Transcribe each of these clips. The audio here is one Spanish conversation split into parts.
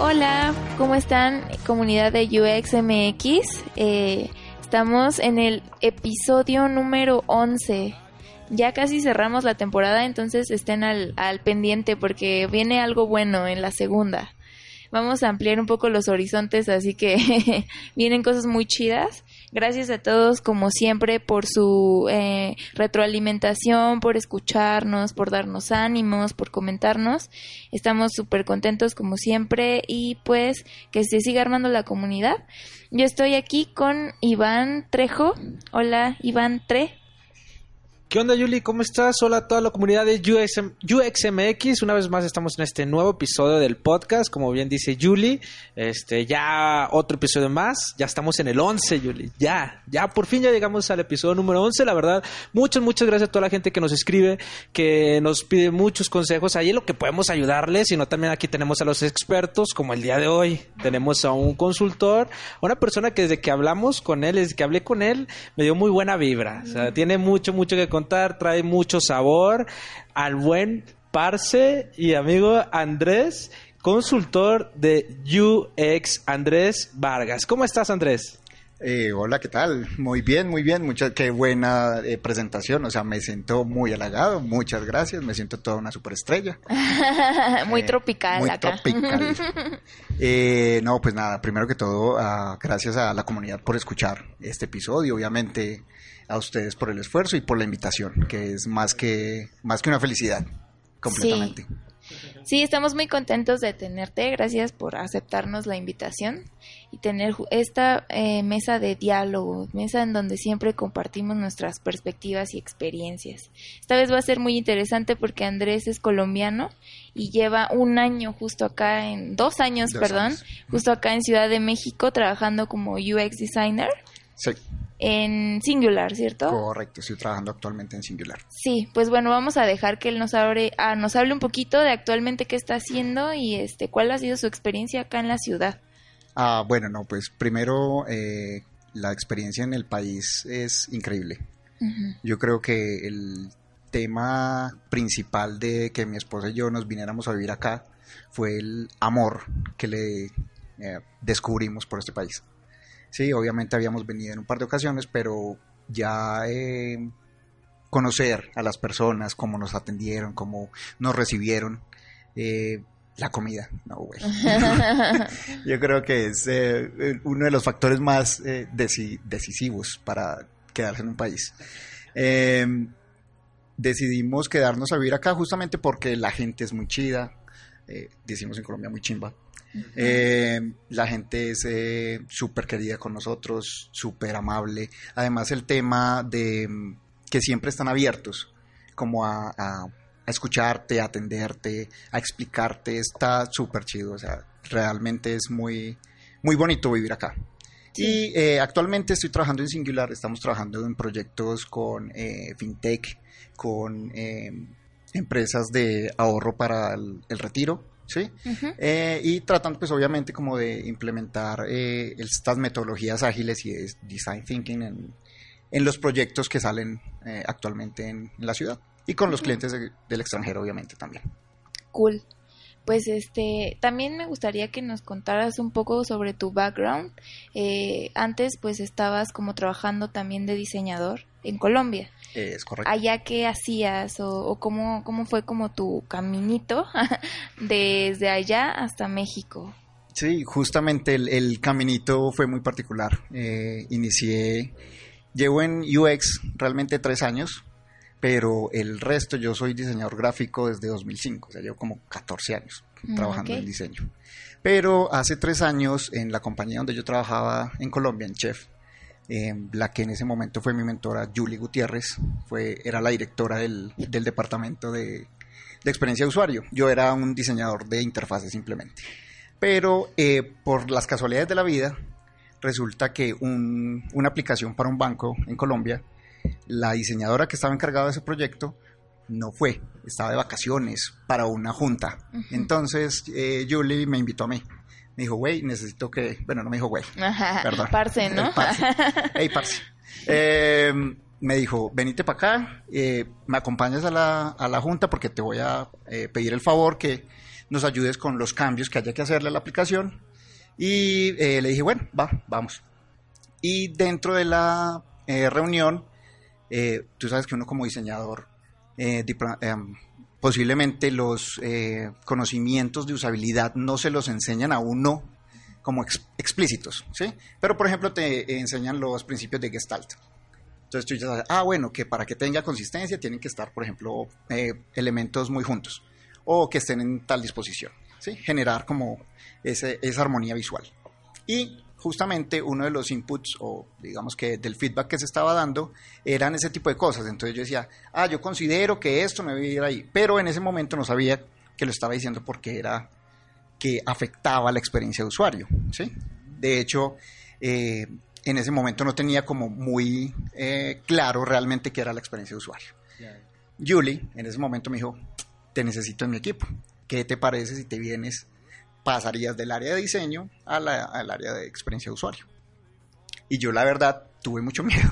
Hola, ¿cómo están? Comunidad de UXMX. Eh, estamos en el episodio número 11. Ya casi cerramos la temporada, entonces estén al, al pendiente porque viene algo bueno en la segunda. Vamos a ampliar un poco los horizontes, así que vienen cosas muy chidas. Gracias a todos, como siempre, por su eh, retroalimentación, por escucharnos, por darnos ánimos, por comentarnos. Estamos súper contentos, como siempre, y pues que se siga armando la comunidad. Yo estoy aquí con Iván Trejo. Hola, Iván Tre. ¿Qué onda, Yuli? ¿Cómo estás? Hola a toda la comunidad de UXMX. Una vez más estamos en este nuevo episodio del podcast, como bien dice Yuli. Este, ya otro episodio más. Ya estamos en el 11, Yuli. Ya, ya por fin ya llegamos al episodio número 11. La verdad, muchas, muchas gracias a toda la gente que nos escribe, que nos pide muchos consejos. Ahí en lo que podemos ayudarles, sino también aquí tenemos a los expertos, como el día de hoy. Tenemos a un consultor, una persona que desde que hablamos con él, desde que hablé con él, me dio muy buena vibra. O sea, tiene mucho, mucho que trae mucho sabor al buen parce y amigo Andrés, consultor de UX, Andrés Vargas. ¿Cómo estás, Andrés? Eh, hola, ¿qué tal? Muy bien, muy bien, mucha, qué buena eh, presentación, o sea, me siento muy halagado, muchas gracias, me siento toda una superestrella. muy eh, tropical muy acá. tropical. no, pues nada, primero que todo, ah, gracias a la comunidad por escuchar este episodio, obviamente a ustedes por el esfuerzo y por la invitación, que es más que, más que una felicidad, completamente. Sí. estamos muy contentos de tenerte. Gracias por aceptarnos la invitación y tener esta eh, mesa de diálogo, mesa en donde siempre compartimos nuestras perspectivas y experiencias. Esta vez va a ser muy interesante porque Andrés es colombiano y lleva un año justo acá, en dos años, perdón, justo acá en Ciudad de México trabajando como UX designer. Sí en Singular, ¿cierto? Correcto, estoy trabajando actualmente en Singular. Sí, pues bueno, vamos a dejar que él nos hable, ah, nos hable un poquito de actualmente qué está haciendo y este cuál ha sido su experiencia acá en la ciudad. Ah, bueno, no, pues primero eh, la experiencia en el país es increíble. Yo creo que el tema principal de que mi esposa y yo nos viniéramos a vivir acá fue el amor que le eh, descubrimos por este país. Sí, obviamente habíamos venido en un par de ocasiones, pero ya eh, conocer a las personas, cómo nos atendieron, cómo nos recibieron, eh, la comida, no, güey. Yo creo que es eh, uno de los factores más decisivos para quedarse en un país. Em, decidimos quedarnos a vivir acá justamente porque la gente es muy chida, decimos en Colombia muy chimba. Eh, la gente es eh, súper querida con nosotros, súper amable. Además el tema de mm, que siempre están abiertos como a, escucharte, a atenderte, a explicarte, está súper chido. O sea, realmente es muy, muy bonito vivir acá. Y eh, actualmente estoy trabajando en Singular, estamos trabajando en proyectos con FinTech, con empresas de ahorro para el retiro ¿sí? Eh, y tratando pues obviamente como de implementar eh, estas metodologías ágiles y design thinking en, en los proyectos que salen eh, actualmente en, la ciudad y con los clientes del extranjero obviamente también. Cool. Pues este, también me gustaría que nos contaras un poco sobre tu background. antes pues estabas como trabajando también de diseñador en Colombia. Es correcto. Allá qué hacías o, cómo, cómo fue como tu caminito desde allá hasta México. Sí, justamente el, caminito fue muy particular. Eh, inicié, llevo en UX realmente tres años, pero el resto yo soy diseñador gráfico desde 2005, o sea, llevo como 14 años mm, trabajando en diseño. Pero hace tres años, en la compañía donde yo trabajaba en Colombia, en Chef, eh, la que en ese momento fue mi mentora, Julie Gutiérrez, fue, era la directora del, del departamento de, de, experiencia de usuario. Yo era un diseñador de interfaces simplemente. Pero eh, por las casualidades de la vida, resulta que un, una aplicación para un banco en Colombia, la diseñadora que estaba encargada de ese proyecto, no fue, estaba de vacaciones para una junta. Entonces eh, Julie me invitó a mí. Me dijo, güey, necesito que, bueno, no me dijo güey, perdón. Parce, ¿no? Parce. Hey, parce. Eh, me dijo, venite para acá, eh, me acompañas a la, a la, junta porque te voy a eh, pedir el favor que nos ayudes con los cambios que haya que hacerle a la aplicación. Y eh, le dije, bueno, va, vamos. Y dentro de la eh, tú sabes que uno como diseñador eh, em, posiblemente los eh, conocimientos de usabilidad no se los enseñan a uno como explícitos, ¿sí? Pero, por ejemplo, te enseñan los principios de Gestalt. Entonces tú ya sabes, ah, bueno, que para que tenga consistencia tienen que estar, por ejemplo, eh, elementos muy juntos o que estén en tal disposición, ¿sí? Generar como ese, esa armonía visual. Y justamente uno de los inputs o digamos que del feedback que se estaba dando eran ese tipo de cosas. Entonces yo decía, ah, yo considero que esto no debe ir ahí, pero en ese momento no sabía que lo estaba diciendo porque era que afectaba la experiencia de usuario. ¿sí? De hecho, eh, en ese momento no tenía como muy eh, claro realmente qué era la experiencia de usuario. Julie en ese momento me dijo, te necesito en mi equipo. ¿Qué te parece si te vienes pasarías del área de diseño al área de experiencia de usuario. Y yo la verdad tuve mucho miedo,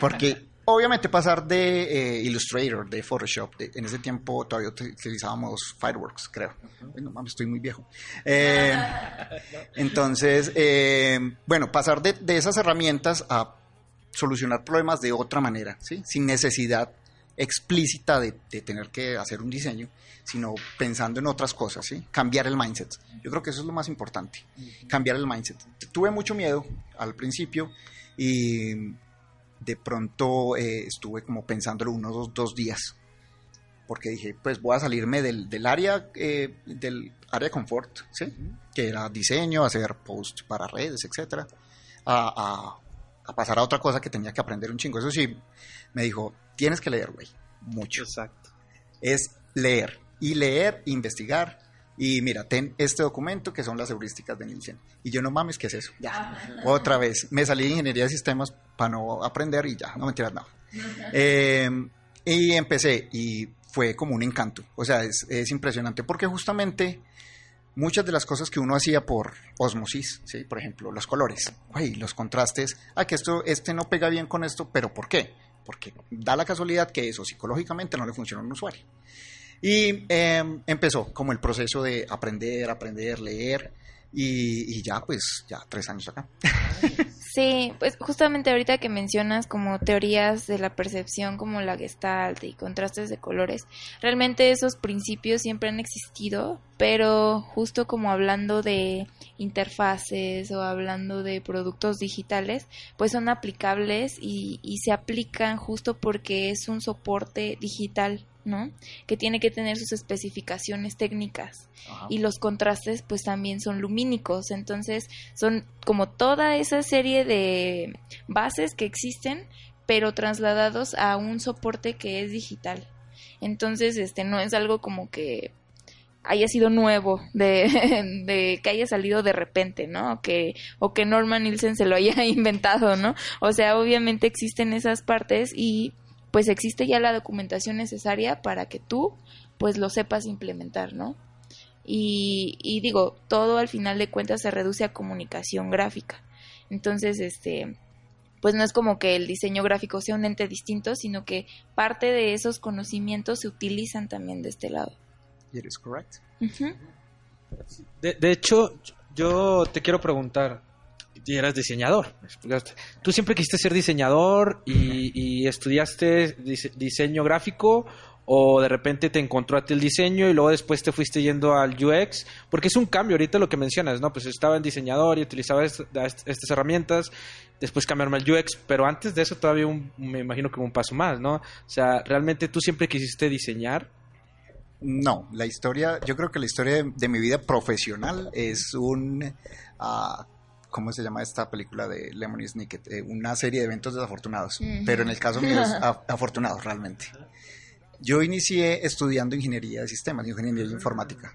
porque obviamente pasar de eh, Illustrator, de Photoshop, en ese tiempo todavía utilizábamos Fireworks, creo. No mames, estoy muy viejo. Eh, entonces, eh, bueno, pasar de, de, esas herramientas a solucionar problemas de otra manera, ¿sí? sin necesidad explícita de, de tener que hacer un diseño, sino pensando en otras cosas, ¿sí? Cambiar el mindset. Yo creo que eso es lo más importante, cambiar el mindset. Tuve mucho miedo al principio y de pronto eh, estuve como pensándolo unos dos, dos, días, porque dije, pues voy a salirme del, del área eh, del área de confort, ¿sí? Que era diseño, hacer post para redes, etcétera, a, a, a pasar a otra cosa que tenía que aprender un chingo. Eso sí, me dijo, tienes que leer, güey, mucho. Exacto. Es leer y leer, investigar. Y mira, ten este documento que son las heurísticas de Nielsen. Y yo no mames, ¿qué es eso? Ya, otra vez. Me salí de ingeniería de sistemas para no aprender y ya, no me tiras nada. Eh, y empecé y fue como un encanto. O sea, es, es, impresionante porque justamente muchas de las cosas que uno hacía por osmosis, ¿sí? por ejemplo, los colores, los contrastes, ah, que esto, este no pega bien con esto, pero ¿por qué? Porque da la casualidad que eso psicológicamente no le funciona a un usuario. Y eh, empezó como el proceso de aprender, aprender, leer y, y, ya pues ya tres años acá. Sí, pues justamente ahorita que mencionas como teorías de la percepción como la gestalt y contrastes de colores, realmente esos principios siempre han existido, pero justo como hablando de interfaces o hablando de productos digitales, pues son aplicables y, y se aplican justo porque es un soporte digital ¿no? Que tiene que tener sus especificaciones técnicas. Ajá. Y los contrastes pues también son lumínicos, entonces son como toda esa serie de bases que existen, pero trasladados a un soporte que es digital. Entonces, este no es algo como que haya sido nuevo, de, de, que haya salido de repente, ¿no? O que, o que Norman Nielsen se lo haya inventado, ¿no? O sea, obviamente existen esas partes y pues existe ya la documentación necesaria para que tú pues lo sepas implementar, ¿no? Y, y digo, todo al final de cuentas se reduce a comunicación gráfica. Entonces, este, pues no es como que el diseño gráfico sea un ente distinto, sino que parte de esos conocimientos se utilizan también de este lado. It is correct. Uh -huh. de, de, hecho, yo te quiero preguntar, y eras diseñador. Tú siempre quisiste ser diseñador y, y estudiaste dise diseño gráfico o de repente te encontró a ti el diseño y luego después te fuiste yendo al UX, porque es un cambio ahorita lo que mencionas, ¿no? Pues estaba en diseñador y utilizaba est estas herramientas, después cambiarme al UX, pero antes de eso todavía un, me imagino que un paso más, ¿no? O sea, realmente tú siempre quisiste diseñar. No, la historia, yo creo que la historia de, mi vida profesional es un, ah, ¿cómo se llama esta película de Lemony Snicket? Eh, una serie de eventos desafortunados, pero en el caso mío es afortunado realmente. Yo inicié estudiando ingeniería de sistemas, ingeniería informática.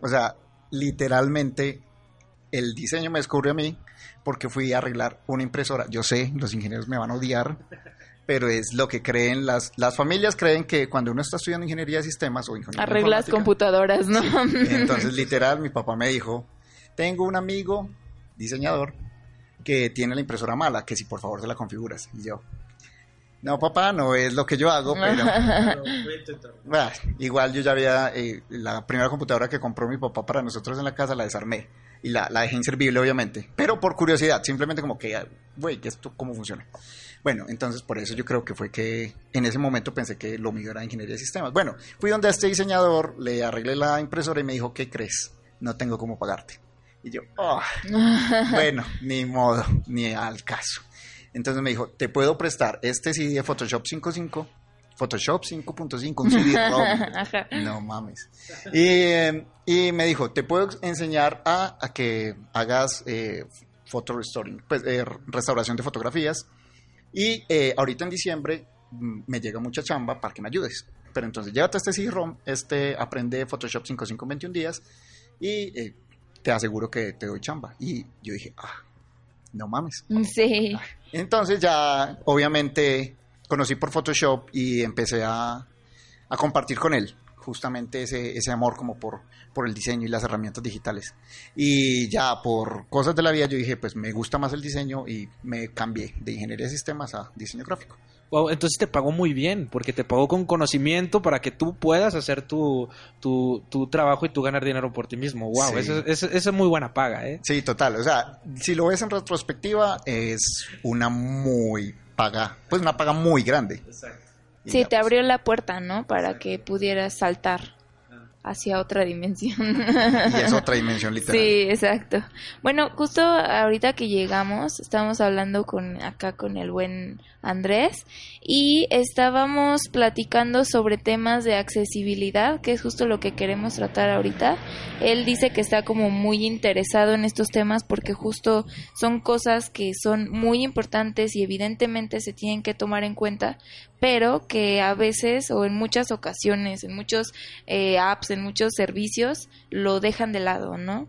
O sea, literalmente el diseño me descubrió a mí porque fui a arreglar una impresora. Yo sé, los ingenieros me van a odiar, pero es lo que creen las, las familias creen que cuando uno está estudiando ingeniería de sistemas o ingeniería arreglas computadoras, ¿no? Entonces, literal, mi papá me dijo, tengo un amigo diseñador que tiene la impresora mala, que si por favor se la configuras. Y yo, no, papá, no es lo que yo hago, pero... igual yo ya había... Eh, la primera computadora que compró mi papá para nosotros en la casa la desarmé y la, la dejé inservible, obviamente. Pero por curiosidad, simplemente como que, güey, ¿esto cómo funciona? Bueno, entonces por eso yo creo que fue que en ese momento pensé que lo mío era ingeniería de sistemas. Bueno, fui donde a este diseñador, le arreglé la impresora y me dijo, ¿qué crees? No tengo cómo pagarte. Y yo, oh, bueno, ni modo, ni al caso. Entonces me dijo, te puedo prestar este CD de Photoshop 5.5, Photoshop 5.5, un CD No mames. Y, me dijo, te puedo enseñar a, que hagas eh, photo restoring, pues eh, restauración de fotografías. Y eh, ahorita en diciembre mm, me llega mucha chamba para que me ayudes. Pero entonces llévate este CD-ROM, este aprende Photoshop 5.5 en 21 días y eh, te aseguro que te doy chamba. Y yo dije, ah, no mames. Sí. Entonces ya, obviamente, conocí por Photoshop y empecé a, a compartir con él justamente ese, ese amor como por, por el diseño y las herramientas digitales. Y ya por cosas de la vida yo dije, pues me gusta más el diseño y me cambié de ingeniería de sistemas a diseño gráfico. Wow, entonces te pagó muy bien, porque te pagó con conocimiento para que tú puedas hacer tu, tu, tu trabajo y tú ganar dinero por ti mismo. Wow, esa es muy buena paga, ¿eh? Sí, total. O sea, si lo ves en retrospectiva, es una muy paga, pues una paga muy grande. Exacto. Sí, te abrió la puerta, ¿no? Para que pudieras saltar hacia otra dimensión. Y es otra dimensión literal. Sí, exacto. Bueno, justo ahorita que llegamos, estábamos hablando con acá con el buen Andrés y estábamos platicando sobre temas de accesibilidad, que es justo lo que queremos tratar ahorita. Él dice que está como muy interesado en estos temas porque justo son cosas que son muy importantes y evidentemente se tienen que tomar en cuenta, pero que a veces o en muchas ocasiones, en muchos eh, apps, en muchos servicios, lo dejan de lado, ¿no?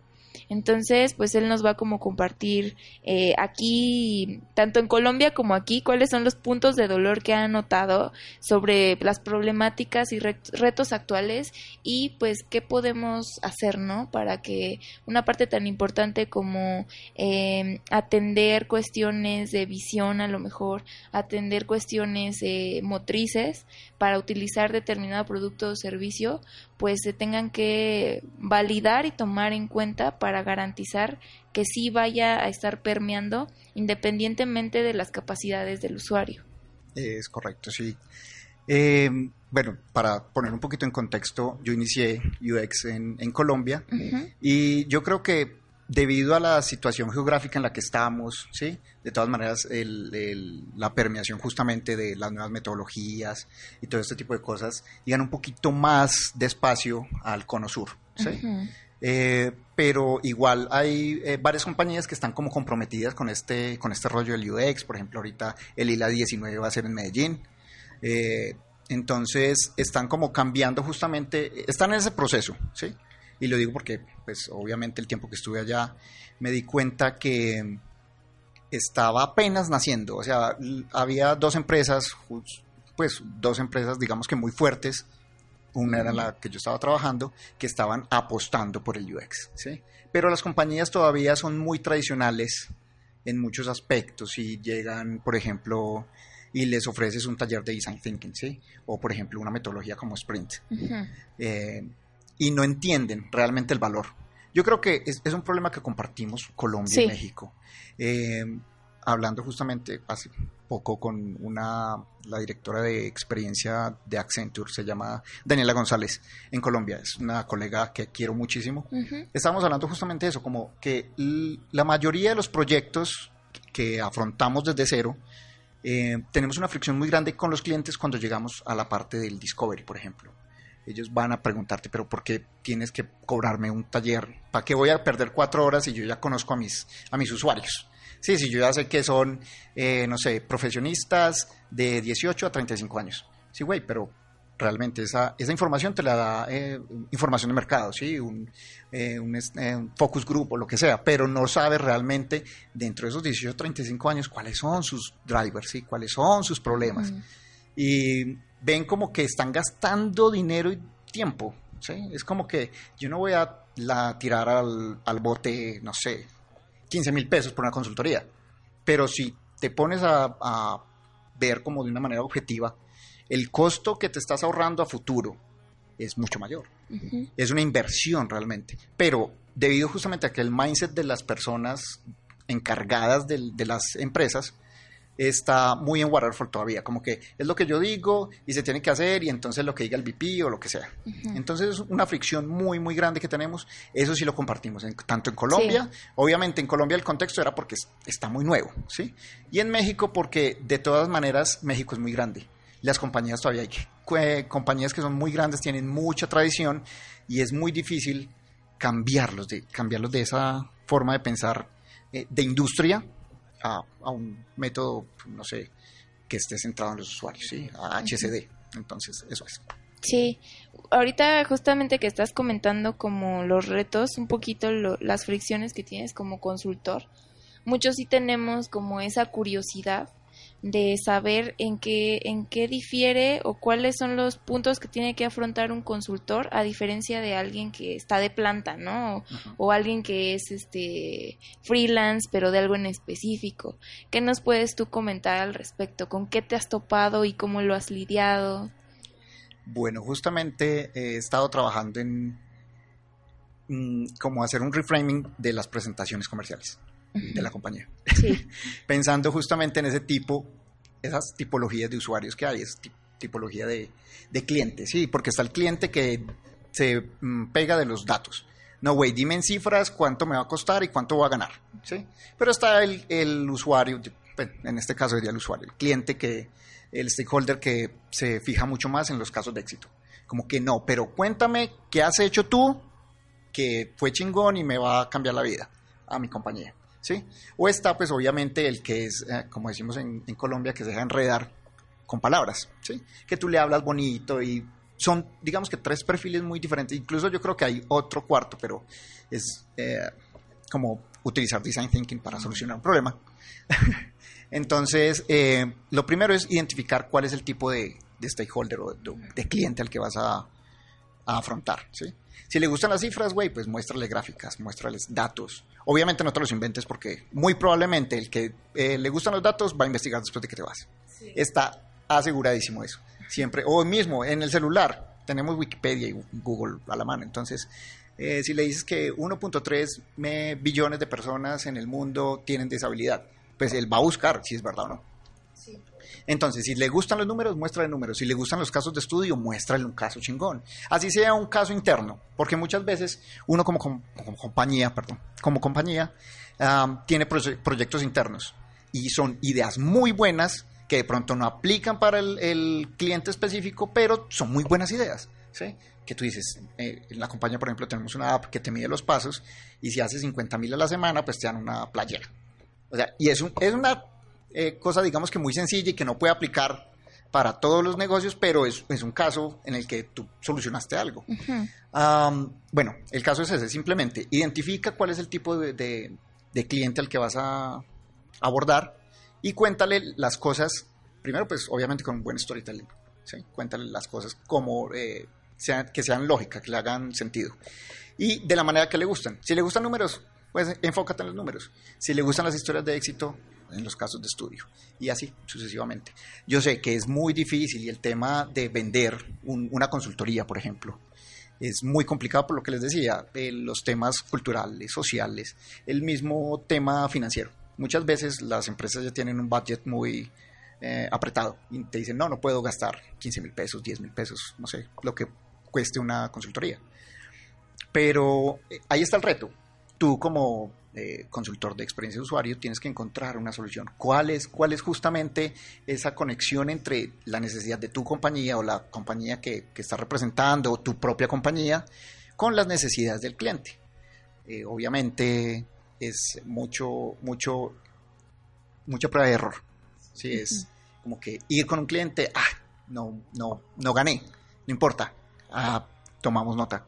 Entonces, pues él nos va como compartir eh, aquí, tanto en Colombia como aquí, cuáles son los puntos de dolor que ha notado sobre las problemáticas y retos actuales y pues qué podemos hacer, ¿no? Para que una parte tan importante como em, atender cuestiones de visión, a lo mejor, atender cuestiones eh, motrices para utilizar determinado producto o servicio, pues se tengan que validar y tomar en cuenta para garantizar que sí vaya a estar permeando independientemente de las capacidades del usuario. Es correcto, sí. Em, bueno, para poner un poquito en contexto, yo inicié UX en, Colombia y yo creo que debido a la situación geográfica en la que estamos, ¿sí? de todas maneras, la permeación justamente de las nuevas metodologías y todo este tipo de cosas llegan un poquito más despacio al cono sur. ¿sí? Eh, pero igual hay eh, varias compañías que están como comprometidas con este, con este rollo del UX. Por ejemplo, ahorita el ILA 19 va a ser en Medellín. Eh, entonces, están como cambiando justamente, están en ese proceso, ¿sí? Y lo digo porque, pues, obviamente el tiempo que estuve allá me di cuenta que estaba apenas naciendo. O sea, había dos empresas, pues, dos empresas, digamos que muy fuertes. Una era la que yo estaba trabajando, que estaban apostando por el UX, ¿sí? Pero las compañías todavía son muy tradicionales en muchos aspectos y llegan, por ejemplo, y les ofreces un taller de design thinking, ¿sí? O, por ejemplo, una metodología como Sprint y no entienden realmente el valor. Yo creo que es, un problema que compartimos Colombia y México. Eh, hablando justamente hace poco con una la directora de experiencia de Accenture se llama Daniela González en Colombia. Es una colega que quiero muchísimo. Estamos hablando justamente de eso como que la mayoría de los proyectos que afrontamos desde cero eh, tenemos una fricción muy grande con los clientes cuando llegamos a la parte del discovery por ejemplo ellos van a preguntarte, pero ¿por qué tienes que cobrarme un taller? ¿Para qué voy a perder cuatro horas si yo ya conozco a mis, a mis usuarios? Sí, sí, yo ya sé que son, eh, no sé, profesionistas de 18 a 35 años. Sí, güey, pero realmente esa, esa información te la da eh, información de mercado, ¿sí? Un, eh, un, focus group o lo que sea, pero no sabe realmente dentro de esos 18 a 35 años cuáles son sus drivers, ¿sí? cuáles son sus problemas. Y ven como que están gastando dinero y tiempo. ¿sí? Es como que yo no voy a la, tirar al, al bote, no sé, 15 mil pesos por una consultoría. Pero si te pones a, ver como de una manera objetiva, el costo que te estás ahorrando a futuro es mucho mayor. Es una inversión realmente. Pero debido justamente a que el mindset de las personas encargadas de, de las empresas está muy en Waterfall todavía, como que es lo que yo digo y se tiene que hacer y entonces lo que diga el VP o lo que sea. Entonces es una fricción muy, muy grande que tenemos, eso sí lo compartimos, tanto en Colombia, obviamente en Colombia el contexto era porque está muy nuevo, ¿sí? Y en México porque de todas maneras México es muy grande. Las compañías todavía hay compañías que son muy grandes, tienen mucha tradición y es muy difícil cambiarlos, de, cambiarlos de esa forma de pensar eh, de industria a, un método, no sé, que esté centrado en los usuarios, ¿sí? A HCD. Entonces, eso es. Sí, ahorita justamente que estás comentando como los retos, un poquito las fricciones que tienes como consultor, muchos sí tenemos como esa curiosidad de saber en qué, en qué difiere o cuáles son los puntos que tiene que afrontar un consultor a diferencia de alguien que está de planta, ¿no? O, alguien que es este freelance, pero de algo en específico. ¿Qué nos puedes tú comentar al respecto? ¿Con qué te has topado y cómo lo has lidiado? Bueno, justamente he estado trabajando en mm, como hacer un reframing de las presentaciones comerciales de la compañía. Pensando justamente en ese tipo, esas tipologías de usuarios que hay, esa tipología de, de clientes, sí, porque está el cliente que se mm, pega de los datos. No, güey, dime en cifras cuánto me va a costar y cuánto voy a ganar, ¿sí? Pero está el, el usuario, en este caso sería el usuario, el cliente que, el stakeholder que se fija mucho más en los casos de éxito. Como que no, pero cuéntame qué has hecho tú que fue chingón y me va a cambiar la vida a mi compañía. ¿Sí? O está, pues obviamente, el que es, eh, como decimos en, Colombia, que se deja enredar con palabras, ¿sí? Que tú le hablas bonito y son, digamos que tres perfiles muy diferentes. Incluso yo creo que hay otro cuarto, pero es eh, como utilizar design thinking para solucionar un problema. Entonces, eh, lo primero es identificar cuál es el tipo de, stakeholder o de, cliente al que vas a, a afrontar, ¿sí? Si le gustan las cifras, güey, pues muéstrale gráficas, muéstrales datos. Obviamente no te los inventes porque muy probablemente el que eh, le gustan los datos va a investigar después de que te vas. Está aseguradísimo eso. Siempre, o mismo en el celular, tenemos Wikipedia y Google a la mano. Entonces, eh, si le dices que 1.3 billones de personas en el mundo tienen disabilidad, pues él va a buscar si es verdad o no. Entonces, si le gustan los números, muéstrale números. Si le gustan los casos de estudio, muéstrale un caso chingón. Así sea un caso interno, porque muchas veces uno como, compañía, perdón, como compañía, tiene proyectos internos y son ideas muy buenas que de pronto no aplican para el, cliente específico, pero son muy buenas ideas. ¿sí? Que tú dices, eh, en la compañía, por ejemplo, tenemos una app que te mide los pasos y si haces 50 mil a la semana, pues te dan una playera. O sea, y es, es una eh, cosa, digamos que muy sencilla y que no puede aplicar para todos los negocios, pero es, es un caso en el que tú solucionaste algo. bueno, el caso es ese, simplemente identifica cuál es el tipo de, de, cliente al que vas a abordar y cuéntale las cosas, primero pues obviamente con un buen storytelling, ¿sí? cuéntale las cosas como eh, sean, que sean lógicas, que le hagan sentido y de la manera que le gustan. Si le gustan números, pues enfócate en los números. Si le gustan las historias de éxito, en los casos de estudio y así sucesivamente. Yo sé que es muy difícil y el tema de vender una consultoría, por ejemplo, es muy complicado por lo que les decía, los temas culturales, sociales, el mismo tema financiero. Muchas veces las empresas ya tienen un budget muy eh, apretado y te dicen, no, no puedo gastar 15 mil pesos, 10 mil pesos, no sé, lo que cueste una consultoría. Pero eh, ahí está el reto. Tú como eh, consultor de experiencia de usuario, tienes que encontrar una solución. ¿Cuál es, ¿Cuál es justamente esa conexión entre la necesidad de tu compañía o la compañía que, que estás representando o tu propia compañía con las necesidades del cliente? Eh, obviamente es mucho, mucho, mucha prueba de error. Sí, es como que ir con un cliente, ah, no, no, no gané, no importa, ah, tomamos nota.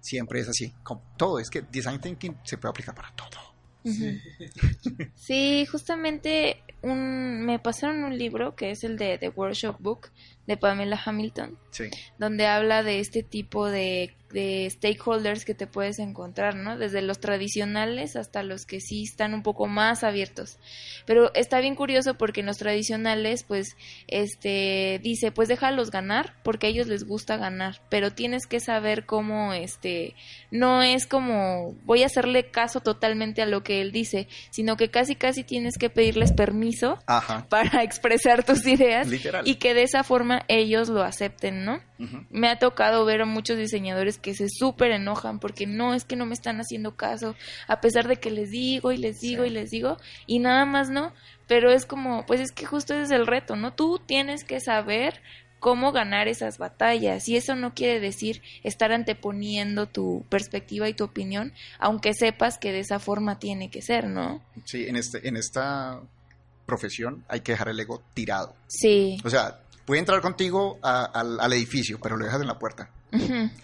Siempre es así, con todo, es que design thinking se puede aplicar para todo. Sí, justamente un, me pasaron un libro que es el de The Workshop Book de Pamela Hamilton, Sí. donde habla de este tipo de, de stakeholders que te puedes encontrar, ¿no? Desde los tradicionales hasta los que sí están un poco más abiertos. Pero está bien curioso porque en los tradicionales, pues, este, dice, pues déjalos ganar, porque a ellos les gusta ganar, pero tienes que saber cómo, este, no es como voy a hacerle caso totalmente a lo que él dice, sino que casi casi tienes que pedirles permiso Ajá. para expresar tus ideas Literal. y que de esa forma ellos lo acepten, ¿no? Me ha tocado ver a muchos diseñadores que se súper enojan porque no es que no me están haciendo caso, a pesar de que les digo y les digo Sí. y les digo y nada más no, pero es como, pues es que justo ese es el reto, ¿no? Tú tienes que saber cómo ganar esas batallas y eso no quiere decir estar anteponiendo tu perspectiva y tu opinión, aunque sepas que de esa forma tiene que ser, ¿no? Sí, en, este, en esta profesión hay que dejar el ego tirado. Sí. O sea, puede entrar contigo a- al, al edificio, pero lo dejas en la puerta.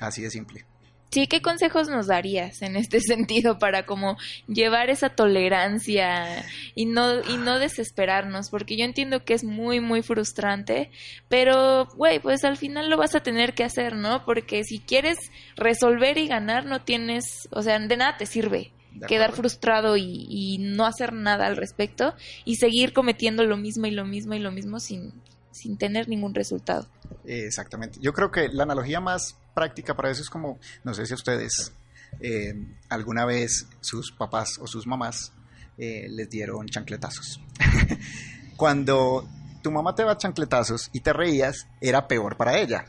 Así de simple. Sí, ¿qué consejos nos darías en este sentido para como llevar esa tolerancia y no y no desesperarnos? Porque yo entiendo que es muy muy frustrante, pero güey, pues al final lo vas a tener que hacer, ¿no? Porque si quieres resolver y ganar no tienes, o sea, de nada te sirve quedar frustrado y, y no hacer nada al respecto y seguir cometiendo lo mismo y lo mismo y lo mismo sin sin tener ningún resultado. Exactamente. Yo creo que la analogía más práctica para eso es como, no sé si a ustedes eh, alguna vez sus papás o sus mamás eh, les dieron chancletazos. Cuando tu mamá te da chancletazos y te reías, era peor para ella.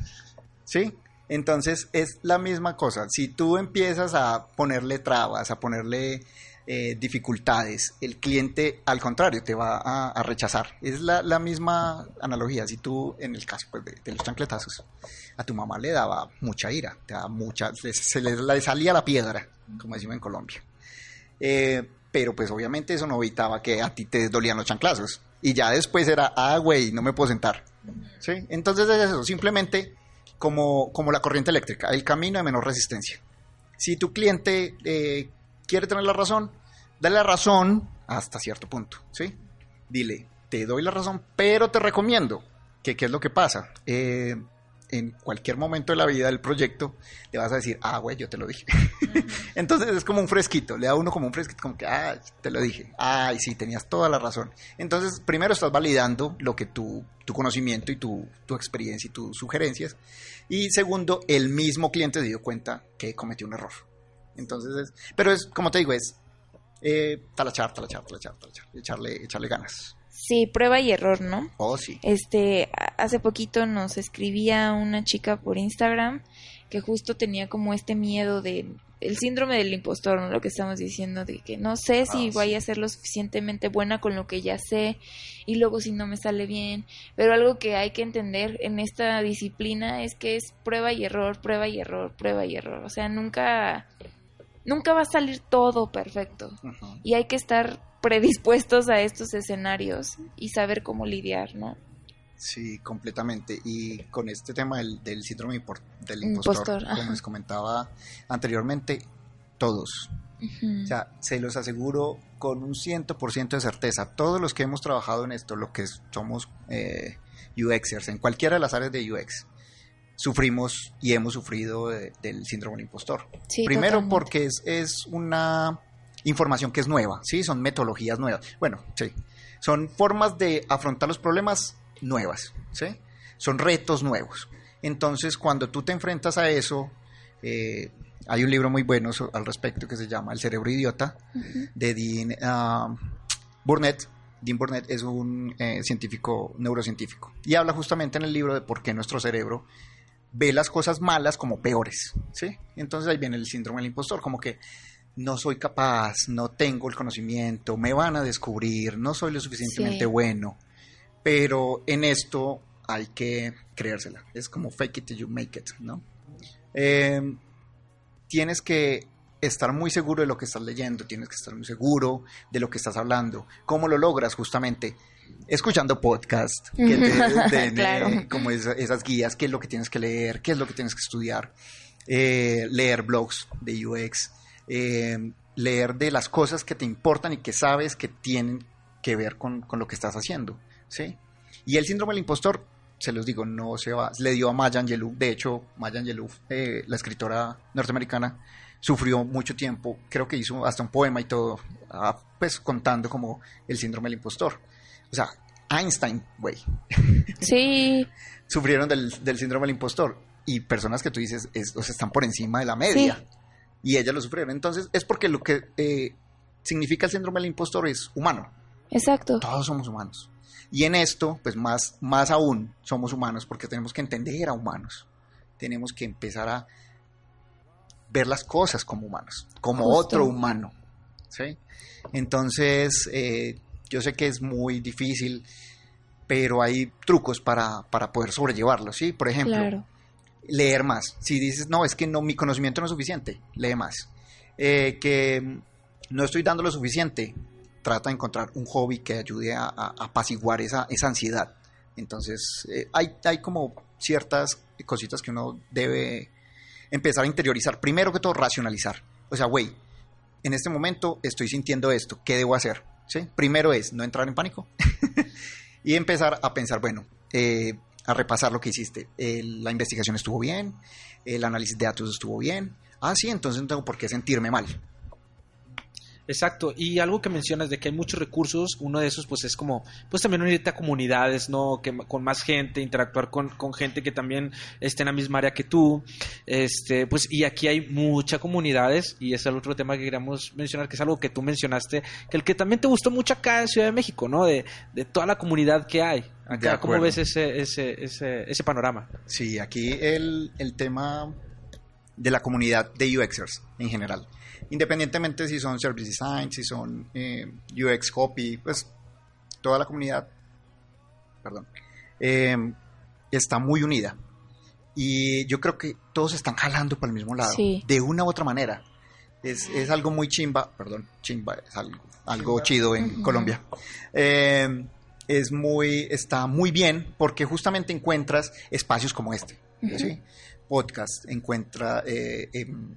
¿Sí? Entonces es la misma cosa. Si tú empiezas a ponerle trabas, a ponerle eh, dificultades, el cliente al contrario te va a, a rechazar. Es la, la misma analogía. Si tú, en el caso pues, de, de los chancletazos, a tu mamá le daba mucha ira, te daba mucha, se, le, le salía la piedra, como decimos en Colombia. Eh, pero pues obviamente eso no evitaba que a ti te dolían los chanclazos. Y ya después era, ah, güey, no me puedo sentar. ¿Sí? Entonces es eso, simplemente como, como la corriente eléctrica, el camino de menor resistencia. Si tu cliente eh, quiere tener la razón, dale la razón hasta cierto punto, ¿sí? Dile, te doy la razón, pero te recomiendo que qué es lo que pasa. Eh, en cualquier momento de la vida del proyecto le vas a decir, ah, güey, yo te lo dije. Entonces es como un fresquito, le da uno como un fresquito, como que, ah, te lo dije, ay, sí, tenías toda la razón. Entonces, primero estás validando lo que tu, tu conocimiento y tu, tu experiencia y tus sugerencias. Y segundo, el mismo cliente se dio cuenta que cometió un error. Entonces, es, pero es, como te digo, es eh, talachar, talachar, talachar, talachar, echarle, echarle ganas. Sí, prueba y error, ¿no? Oh, sí. Este, hace poquito nos escribía una chica por Instagram que justo tenía como este miedo de el síndrome del impostor, ¿no? Lo que estamos diciendo de que no sé si Ah, voy sí. a ser lo suficientemente buena con lo que ya sé y luego si no me sale bien, pero algo que hay que entender en esta disciplina es que es prueba y error, prueba y error, prueba y error, o sea, nunca nunca va a salir todo perfecto y hay que estar predispuestos a estos escenarios y saber cómo lidiar, ¿no? Sí, completamente. Y con este tema del, del síndrome del impostor, Impostor, como les comentaba anteriormente, todos. O sea, se los aseguro con un 100% de certeza. Todos los que hemos trabajado en esto, lo que somos eh, UXers, en cualquiera de las áreas de UX, sufrimos y hemos sufrido de- del síndrome del impostor. Sí, Primero totalmente. porque es, es una información que es nueva, ¿sí? Son metodologías nuevas. Bueno, sí. Son formas de afrontar los problemas nuevas, ¿sí? Son retos nuevos. Entonces, cuando tú te enfrentas a eso, eh, hay un libro muy bueno al respecto que se llama El cerebro idiota, de Dean ah, Burnett. Dean Burnett es un eh, científico, neurocientífico, y habla justamente en el libro de por qué nuestro cerebro ve las cosas malas como peores, ¿sí? Entonces ahí viene el síndrome del impostor, como que no soy capaz, no tengo el conocimiento, me van a descubrir, no soy lo suficientemente Sí. bueno. Pero en esto hay que creérsela. Es como fake it till you make it, ¿no? Eh, tienes que estar muy seguro de lo que estás leyendo, tienes que estar muy seguro de lo que estás hablando. ¿Cómo lo logras? Justamente escuchando podcast, que te den, Claro. eh, como esa- esas guías, qué es lo que tienes que leer, qué es lo que tienes que estudiar, eh, leer blogs de UX, eh, leer de las cosas que te importan y que sabes que tienen que ver con, con lo que estás haciendo, ¿sí? Y el síndrome del impostor, se los digo, no se va, le dio a Maya Angelou, de hecho, Maya Angelou, eh, la escritora norteamericana, sufrió mucho tiempo, creo que hizo hasta un poema y todo, ah, pues contando como el síndrome del impostor. O sea, Einstein, güey, Sí, sufrieron del, del síndrome del impostor. Y personas que tú dices, es- o sea, están por encima de la media. Y ellas lo sufrieron. Entonces, es porque lo que eh, significa el síndrome del impostor es humano. exacto. Todos somos humanos. Y en esto, pues más, más aún somos humanos porque tenemos que entender a humanos. Tenemos que empezar a ver las cosas como humanos, como Justo. otro humano. ¿sí? Entonces, eh, yo sé que es muy difícil, pero hay trucos para, para poder sobrellevarlo. ¿sí? Por ejemplo, Claro. leer más. Si dices, no, es que no, mi conocimiento no es suficiente, lee más. Eh, que no estoy dando lo suficiente, trata de encontrar un hobby que ayude a apaciguar esa, esa ansiedad. Entonces, eh, hay, hay como ciertas cositas que uno debe empezar a interiorizar. Primero que todo, racionalizar. O sea, güey, en este momento estoy sintiendo esto, ¿qué debo hacer? ¿Sí? Primero es no entrar en pánico y empezar a pensar, bueno, eh, a repasar lo que hiciste. Eh, la investigación estuvo bien, el análisis de datos estuvo bien. Ah, sí, entonces no tengo por qué sentirme mal. Exacto, y algo que mencionas de que hay muchos recursos, uno de esos pues es como, pues también unirte a comunidades, ¿no? Que con más gente, interactuar con, con gente que también esté en la misma área que tú, este, pues y aquí hay muchas comunidades y es el otro tema que queríamos mencionar, que es algo que tú mencionaste, que el que también te gustó mucho acá en Ciudad de México, ¿no? De, de toda la comunidad que hay. Acá, ¿cómo ves ese, ese, ese, ese panorama? Sí, aquí el, el tema de la comunidad de UXers en general. Independientemente si son Service Design, si son eh, UX Copy, pues toda la comunidad, perdón, eh, está muy unida. Y yo creo que todos están jalando para el mismo lado, Sí. de una u otra manera. Es, es algo muy chimba, perdón, chimba es algo, algo chido en Ujú. Colombia. Eh, es muy, está muy bien porque justamente encuentras espacios como este, Ujú. ¿sí? Podcast, encuentra eh, em,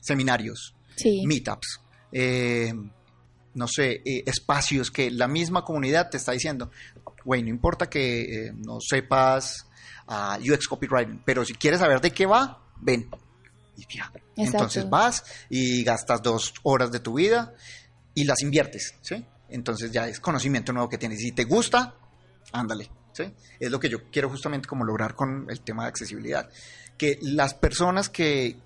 seminarios, Sí. meetups, eh, no sé, eh, espacios que la misma comunidad te está diciendo, güey, no importa que eh, no sepas ah, UX copywriting, pero si quieres saber de qué va, ven. Y ya. Entonces vas y gastas dos horas de tu vida y las inviertes, ¿sí? Entonces ya es conocimiento nuevo que tienes. Si te gusta, ándale, ¿sí? Es lo que yo quiero justamente como lograr con el tema de accesibilidad. Que las personas que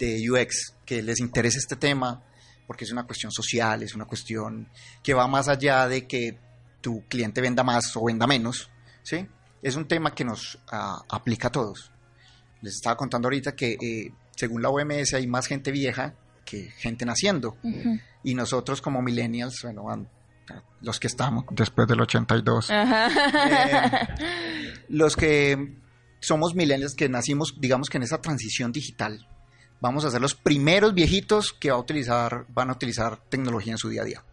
de UX, que les interese este tema, porque es una cuestión social, es una cuestión que va más allá de que tu cliente venda más o venda menos, ¿sí? Es un tema que nos ah, aplica a todos. Les estaba contando ahorita que eh, según la OMS hay más gente vieja que gente naciendo. Y nosotros como millennials, bueno, los que estamos después del 82, Ajá. los que somos millennials que nacimos, digamos que en esa transición digital, vamos a ser los primeros viejitos que va a utilizar, van a utilizar tecnología en su día a día.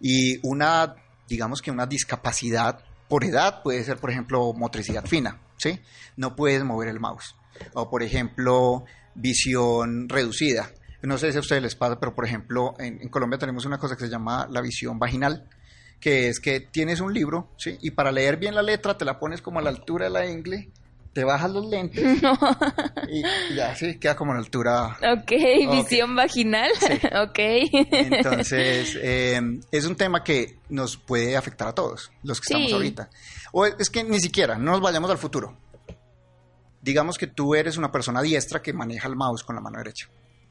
Y una, digamos que una discapacidad por edad puede ser, por ejemplo, motricidad fina, ¿sí? No puedes mover el mouse. O, por ejemplo, visión reducida. No sé si a ustedes les pasa, pero, por ejemplo, en, Colombia tenemos una cosa que se llama la visión vaginal, que es que tienes un libro, ¿sí? Y para leer bien la letra te la pones como a la altura de la ingle, te bajas los lentes y, y ya, sí, queda como la altura ok, visión vaginal. ok. entonces, eh, es un tema que nos puede afectar a todos, los que Sí. estamos ahorita. O es que ni siquiera, no nos vayamos al futuro. Digamos que tú eres una persona diestra que maneja el mouse con la mano derecha.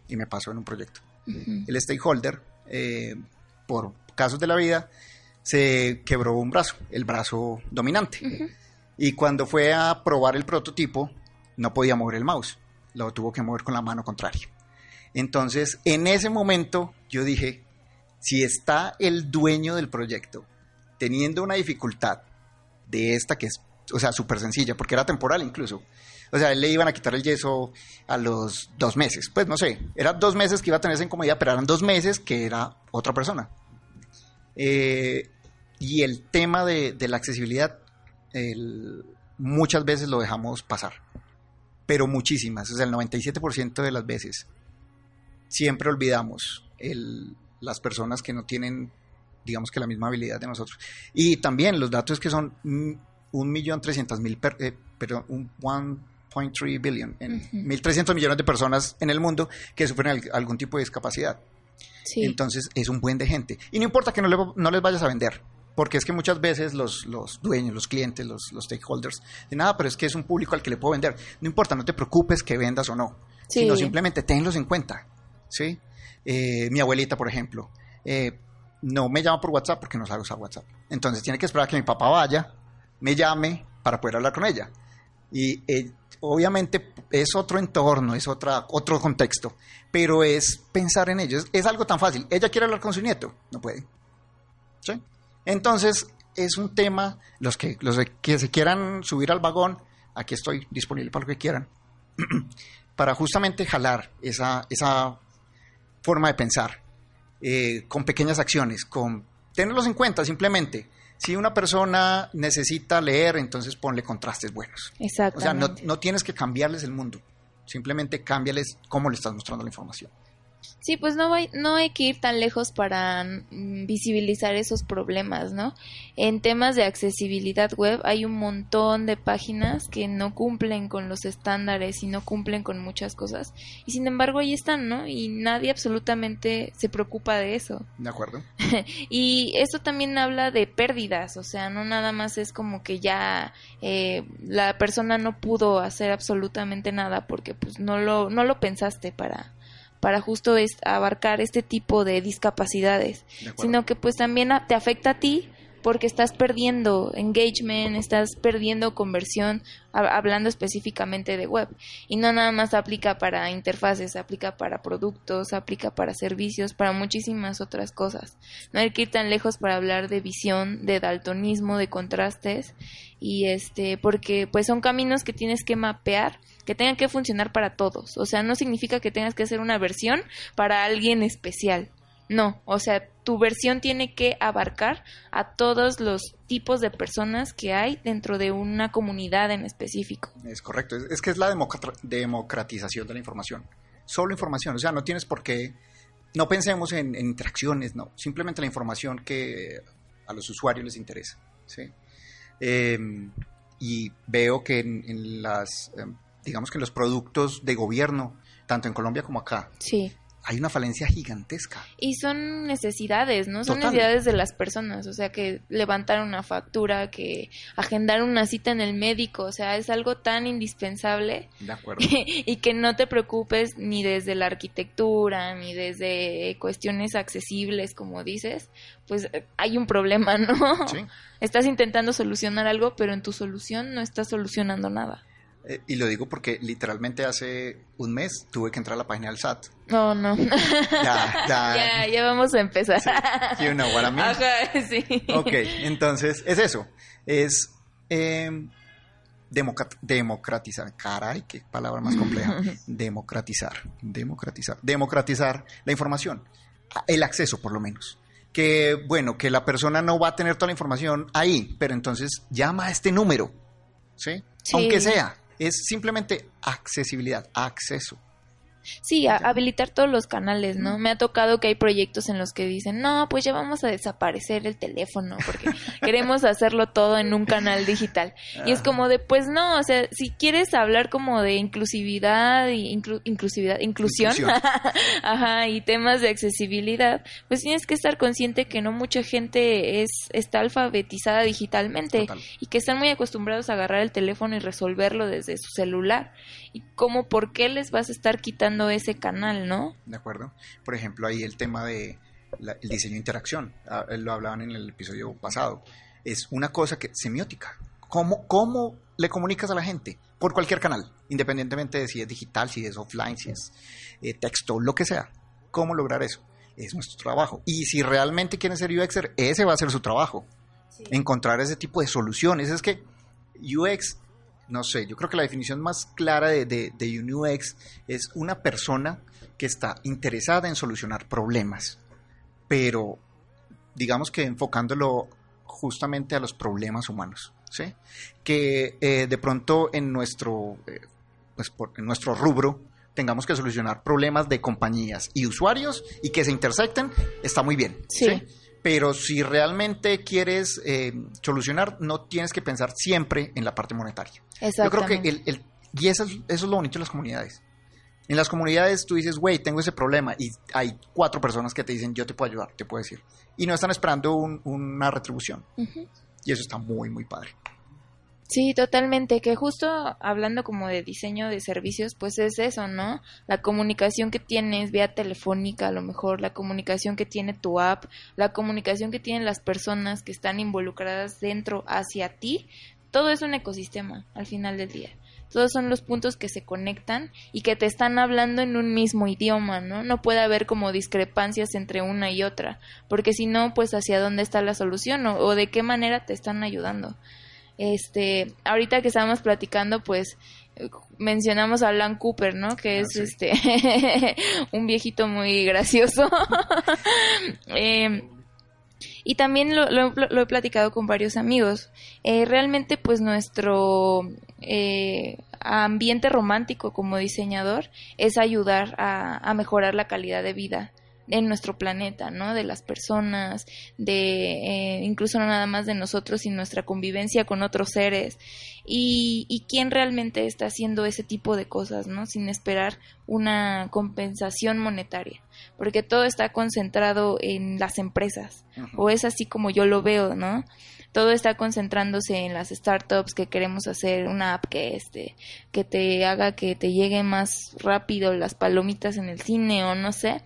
Y me pasó en un proyecto. El stakeholder, eh, por casos de la vida, se quebró un brazo, el brazo dominante. Y cuando fue a probar el prototipo, no podía mover el mouse. Lo tuvo que mover con la mano contraria. Entonces, en ese momento yo dije, si está el dueño del proyecto teniendo una dificultad de esta que es, o sea, súper sencilla, porque era temporal incluso. O sea, le iban a quitar el yeso a los dos meses. Pues no sé, eran dos meses que iba a tener esa incomodidad, pero eran dos meses que era otra persona. Eh, y el tema de, la accesibilidad, muchas veces lo dejamos pasar, pero muchísimas, o sea, el 97% de las veces siempre olvidamos las personas que no tienen, digamos que la misma habilidad de nosotros. Y también los datos que son un millón trescientos mil, eh, pero un 1.3 billion, en 1.300 millones de personas en el mundo que sufren algún tipo de discapacidad. Entonces es un buen de gente. Y no importa que no, no les vayas a vender, porque es que muchas veces los, los dueños, los clientes, los, los, stakeholders, dicen, nada, pero es que es un público al que le puedo vender. No importa, no te preocupes que vendas o no, sino simplemente tenlos en cuenta. ¿sí? Eh, mi abuelita, por ejemplo, eh, no me llama por WhatsApp porque no sabe usar WhatsApp. Entonces tiene que esperar a que mi papá vaya, me llame para poder hablar con ella. Y eh, obviamente es otro entorno, es otra, otro contexto, pero es pensar en ello. Es, algo tan fácil. Ella quiere hablar con su nieto, no puede. ¿Sí? Entonces, es un tema, los que, los que se quieran subir al vagón, aquí estoy disponible para lo que quieran, para justamente jalar esa, esa forma de pensar, eh, con pequeñas acciones, con tenerlos en cuenta simplemente. Si una persona necesita leer, entonces ponle contrastes buenos. Exacto. O sea, no, no tienes que cambiarles el mundo, simplemente cámbiales cómo le estás mostrando la información. Sí, pues no hay, no hay que ir tan lejos para mm, visibilizar esos problemas, ¿no? En temas de accesibilidad web hay un montón de páginas que no cumplen con los estándares y no cumplen con muchas cosas. Y sin embargo ahí están, ¿no? Y nadie absolutamente se preocupa de eso. De acuerdo. y eso también habla de pérdidas, o sea, no nada más es como que ya eh, la persona no pudo hacer absolutamente nada porque pues no lo, no lo pensaste para para justo es abarcar este tipo de discapacidades, sino que pues también te afecta a ti porque estás perdiendo engagement, estás perdiendo conversión, hablando específicamente de web. Y no nada más aplica para interfaces, aplica para productos, aplica para servicios, para muchísimas otras cosas. No hay que ir tan lejos para hablar de visión, de daltonismo, de contrastes, y este, porque pues son caminos que tienes que mapear que tengan que funcionar para todos. O sea, no significa que tengas que hacer una versión para alguien especial. No, o sea, tu versión tiene que abarcar a todos los tipos de personas que hay dentro de una comunidad en específico. Es correcto, es, que es la democratización de la información. Solo información, o sea, no tienes por qué, no pensemos en, interacciones, no, simplemente la información que a los usuarios les interesa. ¿sí? Em, y veo que en, las em, digamos que los productos de gobierno, tanto en Colombia como acá. Sí hay una falencia gigantesca. Y son necesidades, ¿no? Son necesidades de las personas, o sea, que levantar una factura, que agendar una cita en el médico, o sea, es algo tan indispensable. De acuerdo. y que no te preocupes ni desde la arquitectura, ni desde cuestiones accesibles, como dices, pues eh, hay un problema, ¿no? Sí. Estás intentando solucionar algo, pero en tu solución no estás solucionando nada. Eh, y lo digo porque literalmente hace un mes tuve que entrar a la página del SAT. No, no. Ya, ya. ya, vamos a empezar. Sí. You know what I mean? Ajá, sí. Ok, entonces es eso. Es eh, democratizar. Caray, qué palabra más compleja. democratizar. Democratizar. Democratizar la información. El acceso, por lo menos que, bueno, que la persona no va a tener toda la información ahí, pero entonces llama a este número, ¿sí? sí. Aunque sea, es simplemente accesibilidad, acceso. Sí, habilitar todos los canales, ¿no? Me ha tocado que hay proyectos en los que dicen, no, pues ya vamos a desaparecer el teléfono porque queremos hacerlo todo en un canal digital. Y es como de, pues no, o sea, si quieres hablar como de inclusividad y inclusividad, inclusión, ajá, y temas de accesibilidad, pues tienes que estar consciente que no mucha gente es está alfabetizada digitalmente y que están muy acostumbrados a agarrar el teléfono y resolverlo desde su celular. Y como, ¿por qué les vas a estar quitando ese canal, ¿no? De acuerdo. Por ejemplo, ahí el tema de el diseño de interacción, ah, lo hablaban en el episodio pasado, es una cosa que semiótica. ¿Cómo, cómo le comunicas a la gente por cualquier canal, independientemente de si es digital, si es offline, si es eh, texto, lo que sea. ¿Cómo lograr eso? Es nuestro trabajo. Y si realmente quieren ser UXer, ese va a ser su trabajo. Encontrar ese tipo de soluciones. Es que UX, no sé, yo creo que la definición más clara de, de, de un UX es una persona que está interesada en solucionar problemas, pero digamos que enfocándolo justamente a los problemas humanos. ¿sí? Que eh, de pronto en nuestro, eh, pues en nuestro rubro tengamos que solucionar problemas de compañías y usuarios y que se intersecten, está muy bien. Sí. Pero si realmente quieres eh, solucionar, no tienes que pensar siempre en la parte monetaria. Yo creo que el, el y eso es, eso es lo bonito de las comunidades. En las comunidades tú dices, güey, tengo ese problema y hay cuatro personas que te dicen, yo te puedo ayudar, te puedo decir. Y no están esperando una retribución. Y eso está muy, muy padre. Sí, totalmente, que justo hablando como de diseño de servicios, pues es eso, ¿no? La comunicación que tienes vía telefónica, a lo mejor, la comunicación que tiene tu app, la comunicación que tienen las personas que están involucradas dentro hacia ti, todo es un ecosistema al final del día. Todos son los puntos que se conectan y que te están hablando en un mismo idioma, ¿no? No puede haber como discrepancias entre una y otra, porque si no, pues hacia dónde está la solución o, de qué manera te están ayudando. Este, ahorita que estábamos platicando, pues mencionamos a Alan Cooper, ¿no? Que ah, es este un viejito muy gracioso. eh, y también lo, lo, he platicado con varios amigos. Eh, realmente, pues nuestro eh, ambiente romántico como diseñador es ayudar a, a mejorar la calidad de vida en nuestro planeta, ¿no? De las personas, de eh, incluso no nada más de nosotros y nuestra convivencia con otros seres y, y quién realmente está haciendo ese tipo de cosas, ¿no? Sin esperar una compensación monetaria, porque todo está concentrado en las empresas, o es así como yo lo veo, ¿no? Todo está concentrándose en las startups que queremos hacer una app que este que te haga que te lleguen más rápido las palomitas en el cine o no sé.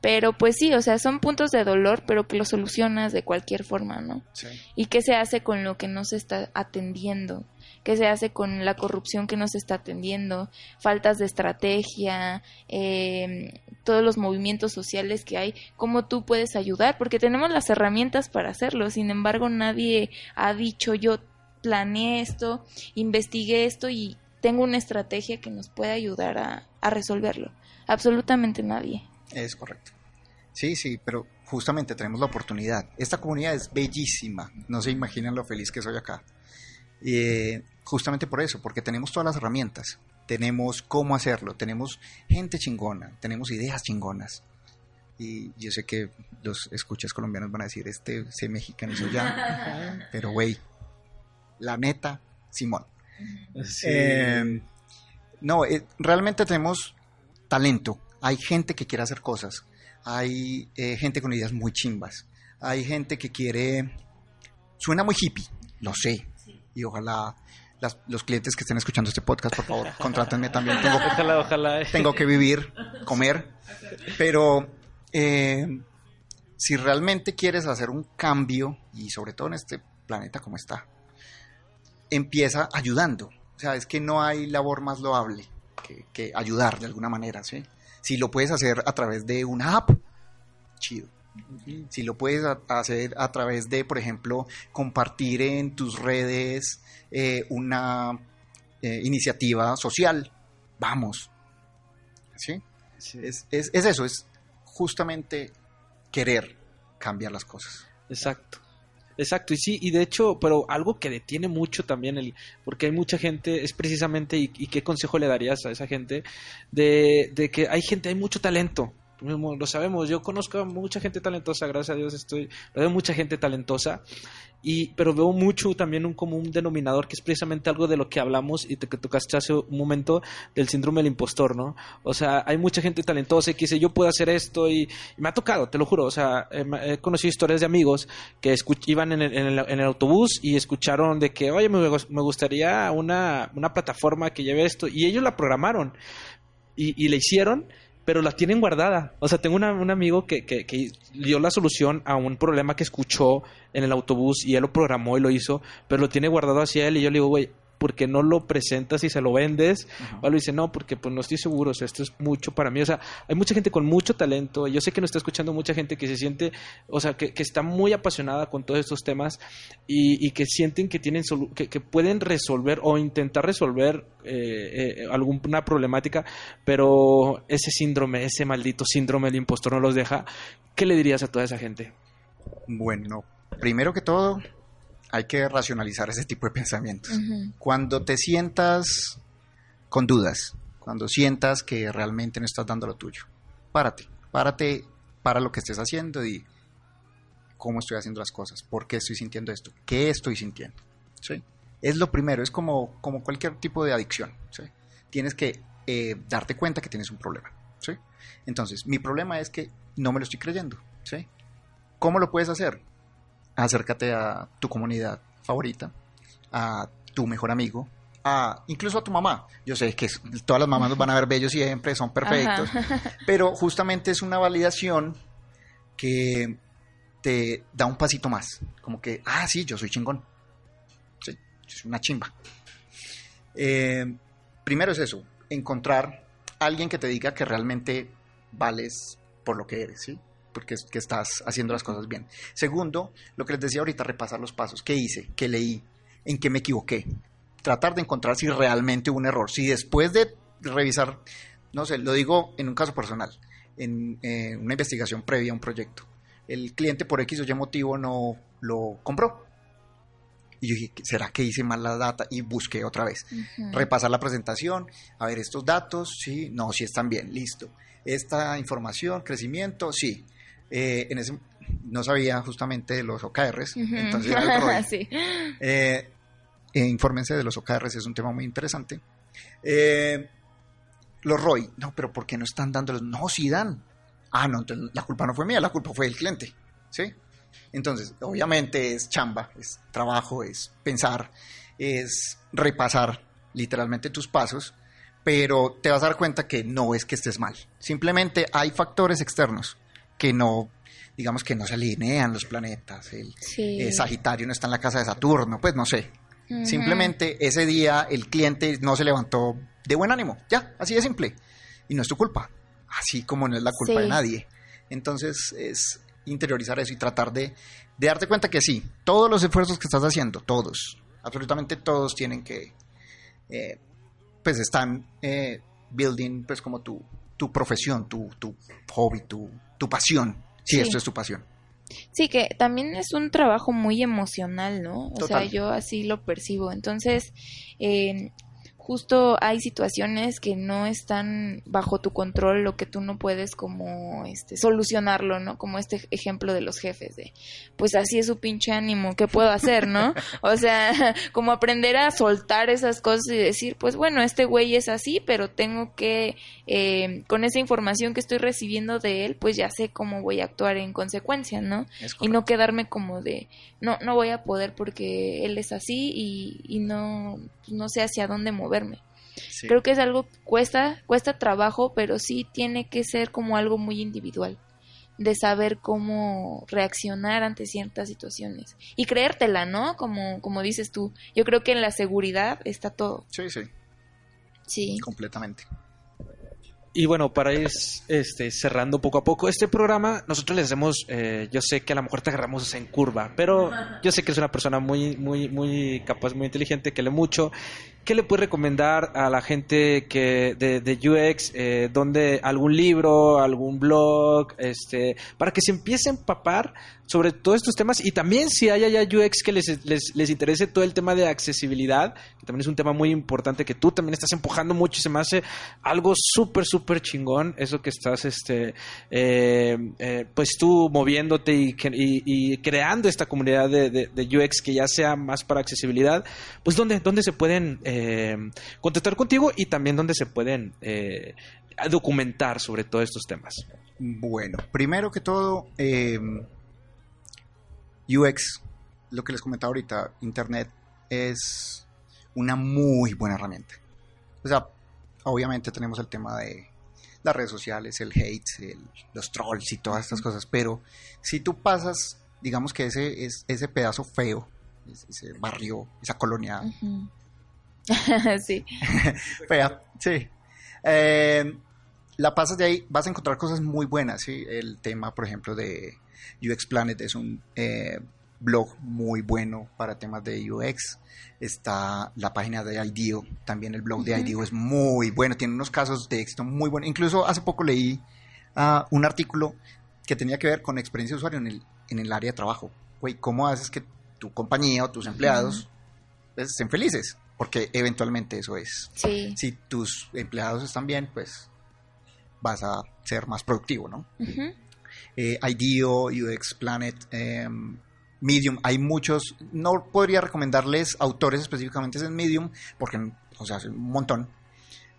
Pero pues sí o sea son puntos de dolor pero que lo solucionas de cualquier forma no sí. y qué se hace con lo que no se está atendiendo qué se hace con la corrupción que nos está atendiendo, faltas de estrategia, eh, todos los movimientos sociales que hay, cómo tú puedes ayudar, porque tenemos las herramientas para hacerlo, sin embargo nadie ha dicho yo planeé esto, investigué esto y tengo una estrategia que nos puede ayudar a, resolverlo. Absolutamente nadie. Es correcto. Sí, sí, pero justamente tenemos la oportunidad. Esta comunidad es bellísima. No se imaginan lo feliz que soy acá. Eh, justamente por eso, porque tenemos todas las herramientas, tenemos cómo hacerlo, tenemos gente chingona, tenemos ideas chingonas. Y yo sé que los escuchas colombianos van a decir, este se mexicanizó ya, pero güey, la neta, Simón. Eh, no, eh, realmente tenemos talento, hay gente que quiere hacer cosas, hay gente con ideas muy chimbas, hay gente que quiere, suena muy hippie, lo sé, y ojalá los clientes que estén escuchando este podcast, por favor, contrátenme también. Tengo, ojalá, ojalá. tengo que vivir, comer, pero eh, si realmente quieres hacer un cambio, y sobre todo en este planeta como está, empieza ayudando. O sea, es que no hay labor más loable que, que ayudar de alguna manera, ¿sí? Si lo puedes hacer a través de una app, chido si lo puedes hacer a través de, por ejemplo, compartir en tus redes eh, una eh, iniciativa social, vamos. ¿Sí? Es, es, es, eso, es justamente querer cambiar las cosas. Exacto. Exacto, y sí, y de hecho, pero algo que detiene mucho también, el, porque hay mucha gente, es precisamente, y, y qué consejo le darías a esa gente, de, de que hay gente, hay mucho talento, lo sabemos, yo conozco a mucha gente talentosa, gracias a Dios estoy, veo mucha gente talentosa, y, pero veo mucho también un común denominador que es precisamente algo de lo que hablamos y te, que tocaste hace un momento del síndrome del impostor, ¿no? O sea, hay mucha gente talentosa que dice yo puedo hacer esto y, me ha tocado, te lo juro, o sea, he, conocido historias de amigos que iban en el, en, el, autobús y escucharon de que, oye, me, me gustaría una, una plataforma que lleve esto y ellos la programaron y, y la hicieron pero la tienen guardada. O sea, tengo un amigo que, que, que, dio la solución a un problema que escuchó en el autobús y él lo programó y lo hizo, pero lo tiene guardado hacia él y yo le digo, güey, porque no lo presentas y se lo vendes, o lo dice, no, porque pues no estoy seguro, o sea, esto es mucho para mí, o sea, hay mucha gente con mucho talento, yo sé que nos está escuchando mucha gente que se siente, o sea, que, está muy apasionada con todos estos temas y, que sienten que tienen, que, que, pueden resolver o intentar resolver eh, eh, alguna problemática, pero ese síndrome, ese maldito síndrome del impostor no los deja, ¿qué le dirías a toda esa gente? Bueno, primero que todo, hay que racionalizar ese tipo de pensamientos. Cuando te sientas con dudas, cuando sientas que realmente no estás dando lo tuyo, párate, párate, para lo que estés haciendo y cómo estoy haciendo las cosas, por qué estoy sintiendo esto, qué estoy sintiendo. ¿sí? Es lo primero, es como, como cualquier tipo de adicción. ¿sí? Tienes que eh, darte cuenta que tienes un problema. ¿sí? Entonces, mi problema es que no me lo estoy creyendo. ¿sí? ¿Cómo lo puedes hacer? Acércate a tu comunidad favorita, a tu mejor amigo, a, incluso a tu mamá. Yo sé que todas las mamás nos van a ver bellos siempre, son perfectos, pero justamente es una validación que te da un pasito más, como que, ah, sí, yo soy chingón, sí, soy una chimba. Eh, primero es eso, encontrar a alguien que te diga que realmente vales por lo que eres, ¿sí? Porque que estás haciendo las cosas bien. Segundo, lo que les decía ahorita, repasar los pasos. ¿Qué hice? ¿Qué leí? ¿En qué me equivoqué? Tratar de encontrar si realmente hubo un error. Si después de revisar, no sé, lo digo en un caso personal, en eh, una investigación previa a un proyecto, el cliente por X o Y motivo no lo compró. Y yo dije, ¿será que hice mal la data? Y busqué otra vez. Repasar la presentación, a ver estos datos, sí, no, sí están bien, listo. Esta información, crecimiento, sí. Eh, en ese, no sabía justamente de los OKRs, entonces era el sí. Eh, eh, infórmense de los OKRs, es un tema muy interesante. los ROI, no, pero ¿por qué no están dándolos? No, sí dan. Ah, no, entonces la culpa no fue mía, la culpa fue del cliente, ¿sí? Entonces, obviamente es chamba, es trabajo, es pensar, es repasar literalmente tus pasos, pero te vas a dar cuenta que no es que estés mal. Simplemente hay factores externos que no, digamos que no se alinean los planetas, el eh, Sagitario no está en la casa de Saturno, pues no sé. Simplemente ese día el cliente no se levantó de buen ánimo, ya, así de simple. Y no es tu culpa, así como no es la culpa de nadie. Entonces es interiorizar eso y tratar de, darte cuenta que sí, todos los esfuerzos que estás haciendo, todos, absolutamente todos tienen que, eh, pues están eh, building pues como tu, tu profesión, tu, tu hobby, tu, tu pasión, si esto es tu pasión. Sí, que también es un trabajo muy emocional, ¿no? O sea, yo así lo percibo. Entonces, eh, justo hay situaciones que no están bajo tu control lo que tú no puedes como este solucionarlo, ¿no? Como este ejemplo de los jefes de pues así es su pinche ánimo, ¿qué puedo hacer, no? O sea, como aprender a soltar esas cosas y decir, pues bueno, este güey es así, pero tengo que eh, con esa información que estoy recibiendo de él, pues ya sé cómo voy a actuar en consecuencia, ¿no? Y no quedarme como de no no voy a poder porque él es así y, y no no sé hacia dónde mover verme. Creo que es algo cuesta, cuesta trabajo, pero sí tiene que ser como algo muy individual de saber cómo reaccionar ante ciertas situaciones y creértela, ¿no? Como como dices tú. Yo creo que en la seguridad está todo. Sí, sí. Sí. Completamente. Y bueno, para ir este, cerrando poco a poco, este programa nosotros le hacemos, eh, yo sé que a lo mejor te agarramos en curva, pero yo sé que es una persona muy, muy, muy capaz, muy inteligente, que lee mucho ¿Qué le puedes recomendar a la gente que de, de UX, eh, donde algún libro, algún blog, este, para que se empiece a empapar sobre todos estos temas y también si hay allá UX que les, les, les, interese todo el tema de accesibilidad, que también es un tema muy importante que tú también estás empujando mucho y se me hace algo súper, súper chingón, eso que estás, este, eh, eh, pues tú moviéndote y, creando esta comunidad de, de, UX que ya sea más para accesibilidad, pues ¿dónde, dónde se pueden eh, contactar contigo y también dónde se pueden documentar sobre todos estos temas? Bueno, primero que todo, UX, lo que les comentaba ahorita, Internet es una muy buena herramienta. O sea, obviamente tenemos el tema de las redes sociales, el hate, los trolls y todas estas cosas, pero si tú pasas, digamos que ese, es, ese pedazo feo, ese barrio, esa colonia sí. Fea, sí. Eh, la pasas de ahí, vas a encontrar cosas muy buenas, ¿sí? El tema, por ejemplo, de UX Planet es un eh, blog muy bueno para temas de UX. Está la página de IDEO, también el blog de IDEO es muy bueno, tiene unos casos de éxito muy buenos. Incluso hace poco leí uh, un artículo que tenía que ver con experiencia de usuario en el, en el área de trabajo. Güey, ¿cómo haces que tu compañía o tus empleados pues, estén felices? Porque eventualmente eso es. Sí. Si tus empleados están bien, pues vas a ser más productivo, ¿no? eh, IDEO, UX Planet, eh, Medium, hay muchos, no podría recomendarles autores específicamente en Medium, porque, o sea, un montón.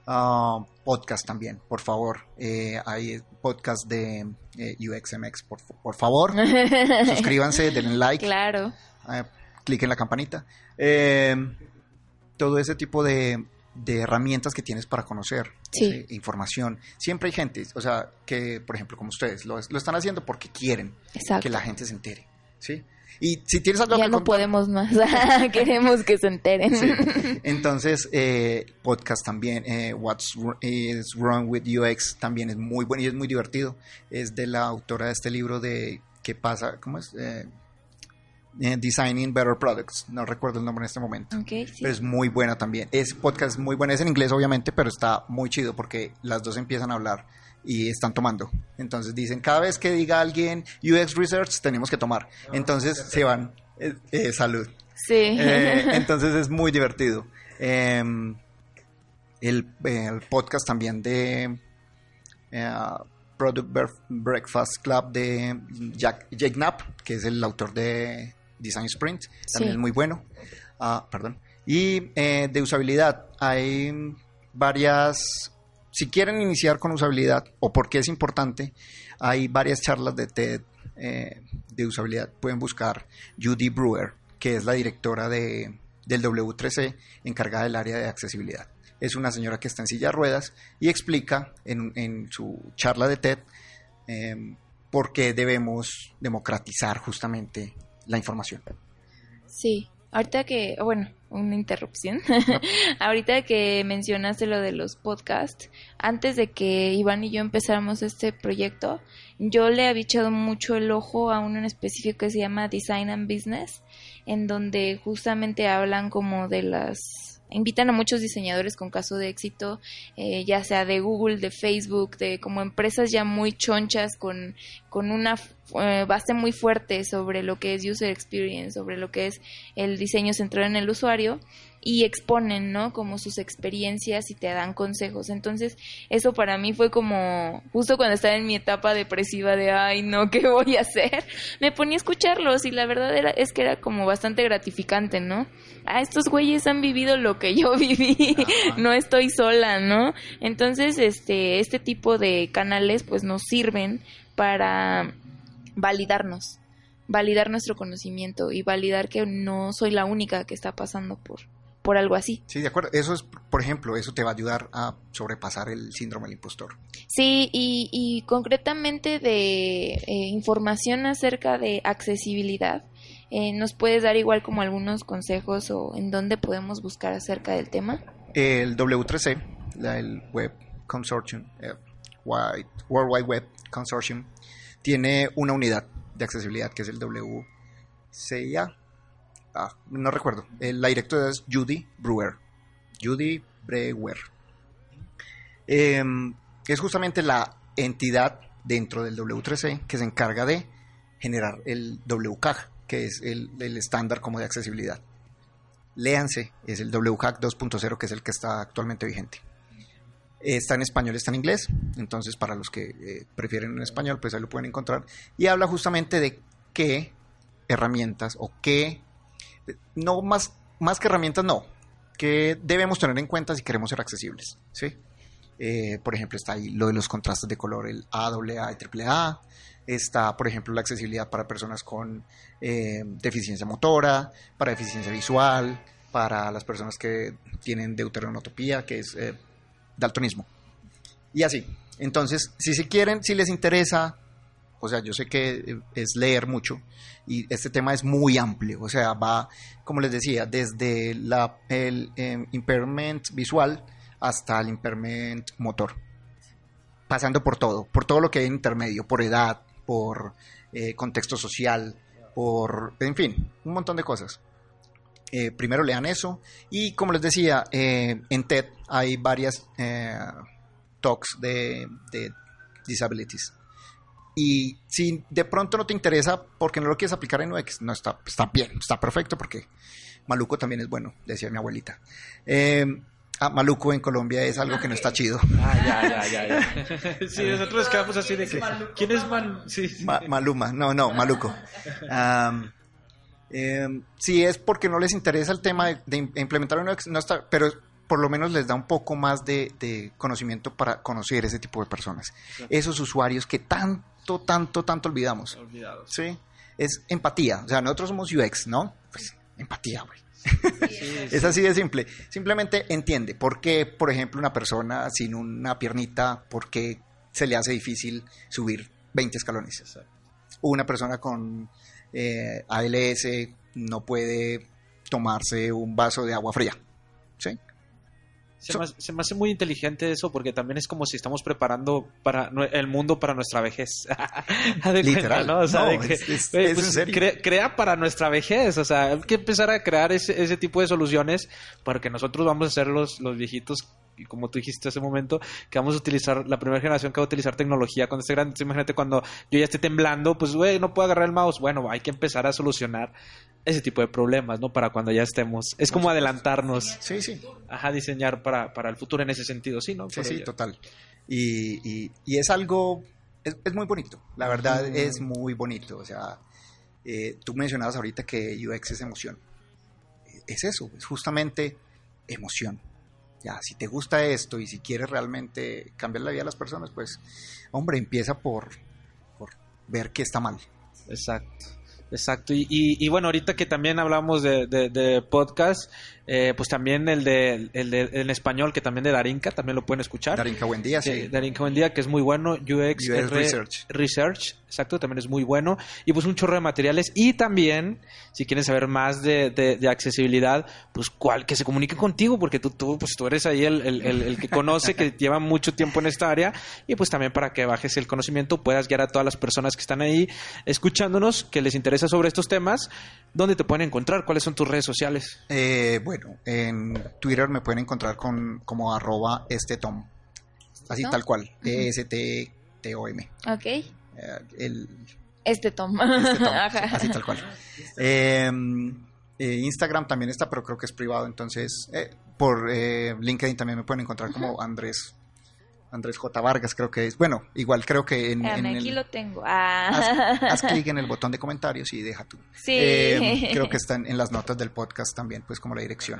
Uh, podcast también, por favor. Eh, hay podcast de eh, UXMX, por, por favor. Suscríbanse, denle like. Claro. Eh, cliquen la campanita. Eh, todo ese tipo de, de, herramientas que tienes para conocer sí. información. Siempre hay gente, o sea, que, por ejemplo, como ustedes, lo, lo están haciendo porque quieren Exacto. que la gente se entere. ¿Sí? Y si tienes algo ya que no contar- podemos más, queremos que se enteren. Sí. Entonces, eh, podcast también, eh, What's is Wrong with UX también es muy bueno y es muy divertido. Es de la autora de este libro de ¿Qué pasa? ¿Cómo es? Eh, eh, Designing Better Products. No recuerdo el nombre en este momento. Sí. Pero es muy buena también. Es podcast muy bueno. Es en inglés, obviamente, pero está muy chido porque las dos empiezan a hablar y están tomando. Entonces dicen, cada vez que diga alguien UX Research, tenemos que tomar. Entonces se van. Eh, eh, salud. Sí. Entonces es muy divertido. Eh, el, el podcast también de Product Breakfast Club de Jack, Jake Knapp, que es el autor de Design Sprint, también Sí. es muy bueno. Ah, perdón. Y eh, de usabilidad, hay varias... Si quieren iniciar con usabilidad o por qué es importante, hay varias charlas de TED eh, de usabilidad. Pueden buscar Judy Brewer, que es la directora de, del W3C, encargada del área de accesibilidad. Es una señora que está en silla de ruedas y explica en, en su charla de TED eh, por qué debemos democratizar justamente la información. Sí, ahorita que, bueno, una interrupción. ahorita que mencionaste lo de los podcasts, antes de que Iván y yo empezáramos este proyecto, yo le había echado mucho el ojo a uno en específico que se llama Design and Business, en donde justamente hablan como de las invitan a muchos diseñadores con caso de éxito, eh, ya sea de Google, de Facebook, de como empresas ya muy chonchas con, con una eh, base muy fuerte sobre lo que es user experience, sobre lo que es el diseño centrado en el usuario y exponen, ¿no? Como sus experiencias y te dan consejos. Entonces, eso para mí fue como, justo cuando estaba en mi etapa depresiva de, ay, no, ¿qué voy a hacer? Me ponía a escucharlos y la verdad era, es que era como bastante gratificante, ¿no? Ah, estos güeyes han vivido lo que yo viví, no estoy sola, ¿no? Entonces, este, este tipo de canales pues nos sirven para validarnos, validar nuestro conocimiento y validar que no soy la única que está pasando por, por algo así. Sí, de acuerdo. Eso es, por ejemplo, eso te va a ayudar a sobrepasar el síndrome del impostor. Sí, y, y concretamente de eh, información acerca de accesibilidad, eh, ¿nos puedes dar igual como algunos consejos o en dónde podemos buscar acerca del tema? El W3C, la, el Web Consortium, eh, Wide- World Wide Web Consortium, tiene una unidad de accesibilidad que es el WCIA. Ah, no recuerdo. Eh, la directora es Judy Brewer. Judy Brewer. Eh, es justamente la entidad dentro del W3C que se encarga de generar el WCAG, que es el, estándar como de accesibilidad. Léanse, es el WCAG 2.0, que es el que está actualmente vigente. Está en español, está en inglés, entonces para los que eh, prefieren en español, pues ahí lo pueden encontrar. Y habla justamente de qué herramientas o qué, no más, más que herramientas, no, que debemos tener en cuenta si queremos ser accesibles. ¿sí? Eh, por ejemplo, está ahí lo de los contrastes de color, el AAA y AAA. Está, por ejemplo, la accesibilidad para personas con eh, deficiencia motora, para deficiencia visual, para las personas que tienen deuteronotopía, que es eh, daltonismo. Y así. Entonces, si se quieren, si les interesa o sea, yo sé que es leer mucho y este tema es muy amplio, o sea, va, como les decía, desde la, el impairment visual hasta el impairment motor, pasando por todo, por todo lo que hay en intermedio, por edad, por eh, contexto social, por, en fin, un montón de cosas. Eh, primero lean eso y como les decía, eh, en TED hay varias talks de, disabilities. Y si de pronto no te interesa porque no lo quieres aplicar en UX, no está, está bien, está perfecto porque maluco también es bueno, decía mi abuelita. Eh, ah, maluco en Colombia es algo que no está chido. Ah, ya, ya, ya, sí, nosotros quedamos así de que, ¿quién es Mal sí, Maluma? No, no, maluco. Eh, si es porque no les interesa el tema de, implementar un UX, no está, pero por lo menos les da un poco más de, conocimiento para conocer ese tipo de personas. Esos usuarios que tanto, tanto, tanto olvidamos. Sí. Es empatía. O sea, nosotros somos UX, ¿no? Pues empatía, güey. es así de simple. Simplemente entiende por qué, por ejemplo, una persona sin una piernita, por qué se le hace difícil subir 20 escalones. Una persona con eh, ALS no puede tomarse un vaso de agua fría. ¿Sí? Se, me, hace muy inteligente eso porque también es como si estamos preparando para el mundo para nuestra vejez. Literal. ¿no? O sea, crea para nuestra vejez. O sea, hay que empezar a crear ese, ese tipo de soluciones para que nosotros vamos a ser los, los viejitos y como tú dijiste hace un momento, que vamos a utilizar, la primera generación que va a utilizar tecnología cuando esté grande. imagínate cuando yo ya esté temblando, pues, güey, no puedo agarrar el mouse. Bueno, hay que empezar a solucionar ese tipo de problemas, ¿no? Para cuando ya estemos. Es como adelantarnos. Sí, sí. Ajá, diseñar para, para el futuro en ese sentido, sí, ¿no? Sí, sí, total. Y, y, es algo, es, muy bonito, la verdad es muy bonito. O sea, eh, tú mencionabas ahorita que UX es emoción. Es eso, es justamente emoción. Ya, si te gusta esto y si quieres realmente cambiar la vida de las personas, pues, hombre, empieza por, por ver qué está mal. Exacto. Exacto, y, y, bueno, ahorita que también hablamos de, de, podcast, eh, pues también el de, el de en español, que también de Darinka, también lo pueden escuchar. Darinka Buen Día, sí. Darinka Buen Día, que es muy bueno. UX, Research. Research, exacto, también es muy bueno. Y pues un chorro de materiales. Y también, si quieren saber más de, de, accesibilidad, pues cual, que se comunique contigo, porque tú, tú, pues tú eres ahí el, el, el que conoce, que lleva mucho tiempo en esta área. Y pues también para que bajes el conocimiento, puedas guiar a todas las personas que están ahí escuchándonos, que les interesa sobre estos temas, ¿dónde te pueden encontrar? ¿Cuáles son tus redes sociales? Eh, bueno, en Twitter me pueden encontrar con como arroba este tom. Así tal cual, E-S-T-T-O-M. Ok. Eh, el, este tom. Este así tal cual. Em, eh, Instagram también está, pero creo que es privado, entonces por LinkedIn también me pueden encontrar como Andrés Andrés J. Vargas, creo que es. Bueno, igual creo que en. aquí lo tengo. Ah. Haz, clic en el botón de comentarios y deja tú. Sí. Eh, creo que están en las notas del podcast también, pues como la dirección.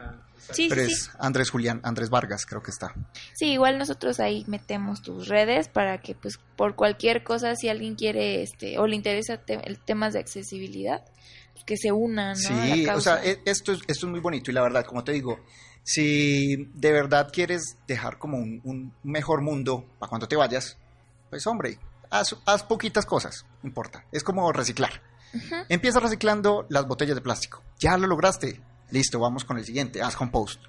Sí, Pero es Andrés Julián, Andrés Vargas, creo que está. Sí, igual nosotros ahí metemos tus redes para que, pues, por cualquier cosa, si alguien quiere este o le interesa el temas de accesibilidad, pues, que se unan. ¿no? Sí, o sea, e, esto es, esto es muy bonito y la verdad, como te digo si de verdad quieres dejar como un, mejor mundo para cuando te vayas, pues hombre, haz, poquitas cosas, no importa. Es como reciclar. Empieza reciclando las botellas de plástico. Ya lo lograste. Listo, vamos con el siguiente. Haz compost.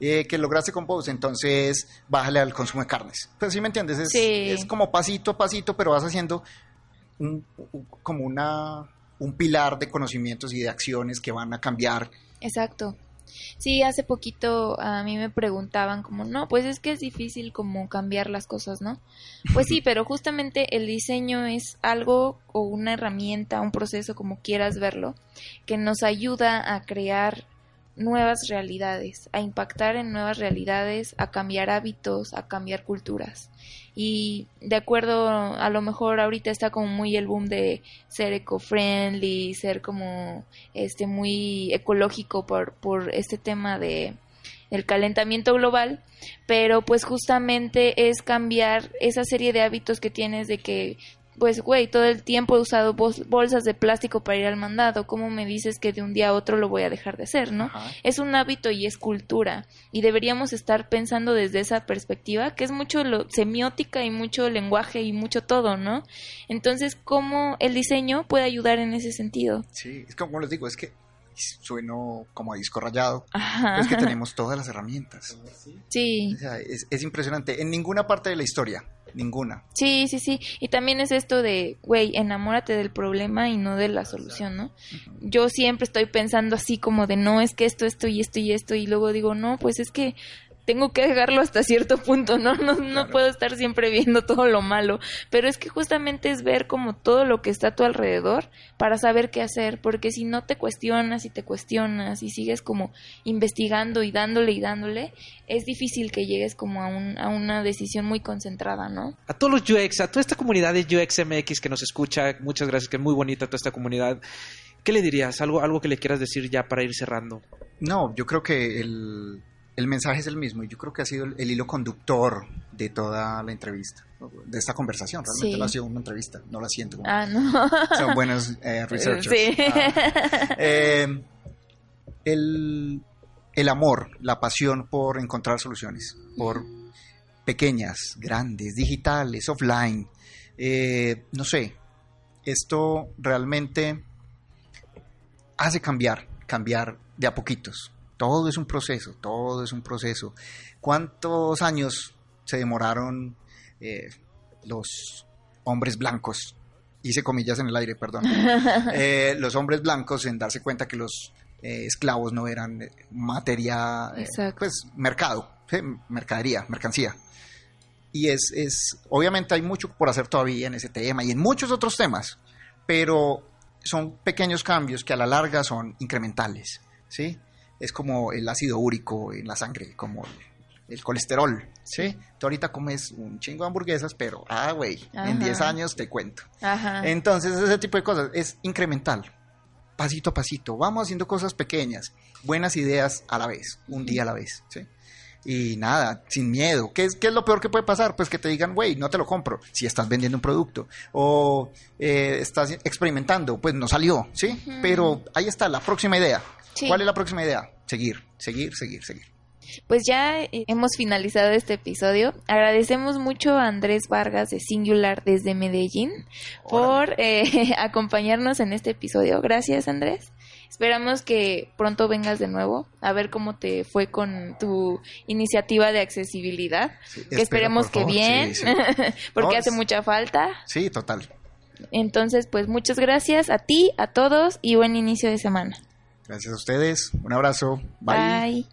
Eh, que lograste compost, entonces bájale al consumo de carnes. Pues sí me entiendes, es, es como pasito a pasito, pero vas haciendo un, como una, un pilar de conocimientos y de acciones que van a cambiar. Exacto. Sí, hace poquito a mí me preguntaban como, no, pues es que es difícil como cambiar las cosas, ¿no? Pues sí, pero justamente el diseño es algo o una herramienta, un proceso, como quieras verlo, que nos ayuda a crear nuevas realidades, a impactar en nuevas realidades, a cambiar hábitos, a cambiar culturas. Y de acuerdo, a lo mejor ahorita está como muy el boom de ser eco-friendly, ser como este muy ecológico por, por este tema de el calentamiento global, pero pues justamente es cambiar esa serie de hábitos que tienes de que pues, güey, todo el tiempo he usado bolsas de plástico para ir al mandado. ¿Cómo me dices que de un día a otro lo voy a dejar de hacer, no? Es un hábito y es cultura. Y deberíamos estar pensando desde esa perspectiva, que es mucho lo, semiótica y mucho lenguaje y mucho todo, ¿no? Entonces, ¿cómo el diseño puede ayudar en ese sentido? Sí, es como les digo, es que sueno como a disco rayado, es que tenemos todas las herramientas. Sí. es, impresionante. En ninguna parte de la historia, ninguna. Sí, sí, sí. Y también es esto de, güey, enamórate del problema y no de la solución, ¿no? Yo siempre estoy pensando así como de, no, es que esto, esto y esto y esto, y luego digo, no, pues es que tengo que dejarlo hasta cierto punto, ¿no? No, no puedo estar siempre viendo todo lo malo, pero es que justamente es ver como todo lo que está a tu alrededor para saber qué hacer, porque si no te cuestionas y te cuestionas y sigues como investigando y dándole y dándole, es difícil que llegues como a, un, a una decisión muy concentrada, ¿no? A todos los UX, a toda esta comunidad de UX MX que nos escucha, muchas gracias, que es muy bonita toda esta comunidad. ¿Qué le dirías? ¿Algo, algo que le quieras decir ya para ir cerrando? No, yo creo que el, el mensaje es el mismo y yo creo que ha sido el, hilo conductor de toda la entrevista, de esta conversación. Realmente no ha sido una entrevista, no la siento. Como, ah, no. Son buenos eh, researchers. Sí. Ah. Eh, el, el, amor, la pasión por encontrar soluciones, por pequeñas, grandes, digitales, offline. Eh, no sé, esto realmente hace cambiar, cambiar de a poquitos todo es un proceso, todo es un proceso. ¿Cuántos años se demoraron eh, los hombres blancos? Hice comillas en el aire, perdón. Eh, los hombres blancos en darse cuenta que los eh, esclavos no eran materia, pues mercado, mercadería, mercancía. Y es, es, obviamente hay mucho por hacer todavía en ese tema y en muchos otros temas, pero son pequeños cambios que a la larga son incrementales, ¿sí? Es como el ácido úrico en la sangre, como el colesterol, ¿sí? Tú ahorita comes un chingo de hamburguesas, pero, ah, güey, en 10 años te cuento. Entonces, ese tipo de cosas es incremental, pasito a pasito. Vamos haciendo cosas pequeñas, buenas ideas a la vez, un día a la vez, ¿sí? Y nada, sin miedo. ¿Qué es, ¿Qué es lo peor que puede pasar? Pues que te digan, güey, no te lo compro si estás vendiendo un producto. O eh, estás experimentando, pues no salió, ¿sí? Pero ahí está, la próxima idea. ¿Cuál es la próxima idea? Seguir, seguir, seguir, seguir. Pues ya eh, hemos finalizado este episodio. Agradecemos mucho a Andrés Vargas de Singular desde Medellín por eh, acompañarnos en este episodio. Gracias, Andrés. Esperamos que pronto vengas de nuevo a ver cómo te fue con tu iniciativa de accesibilidad. que esperemos que bien, porque hace mucha falta. Sí, total. Entonces, pues muchas gracias a ti, a todos y buen inicio de semana. Gracias a ustedes. Un abrazo. Bye.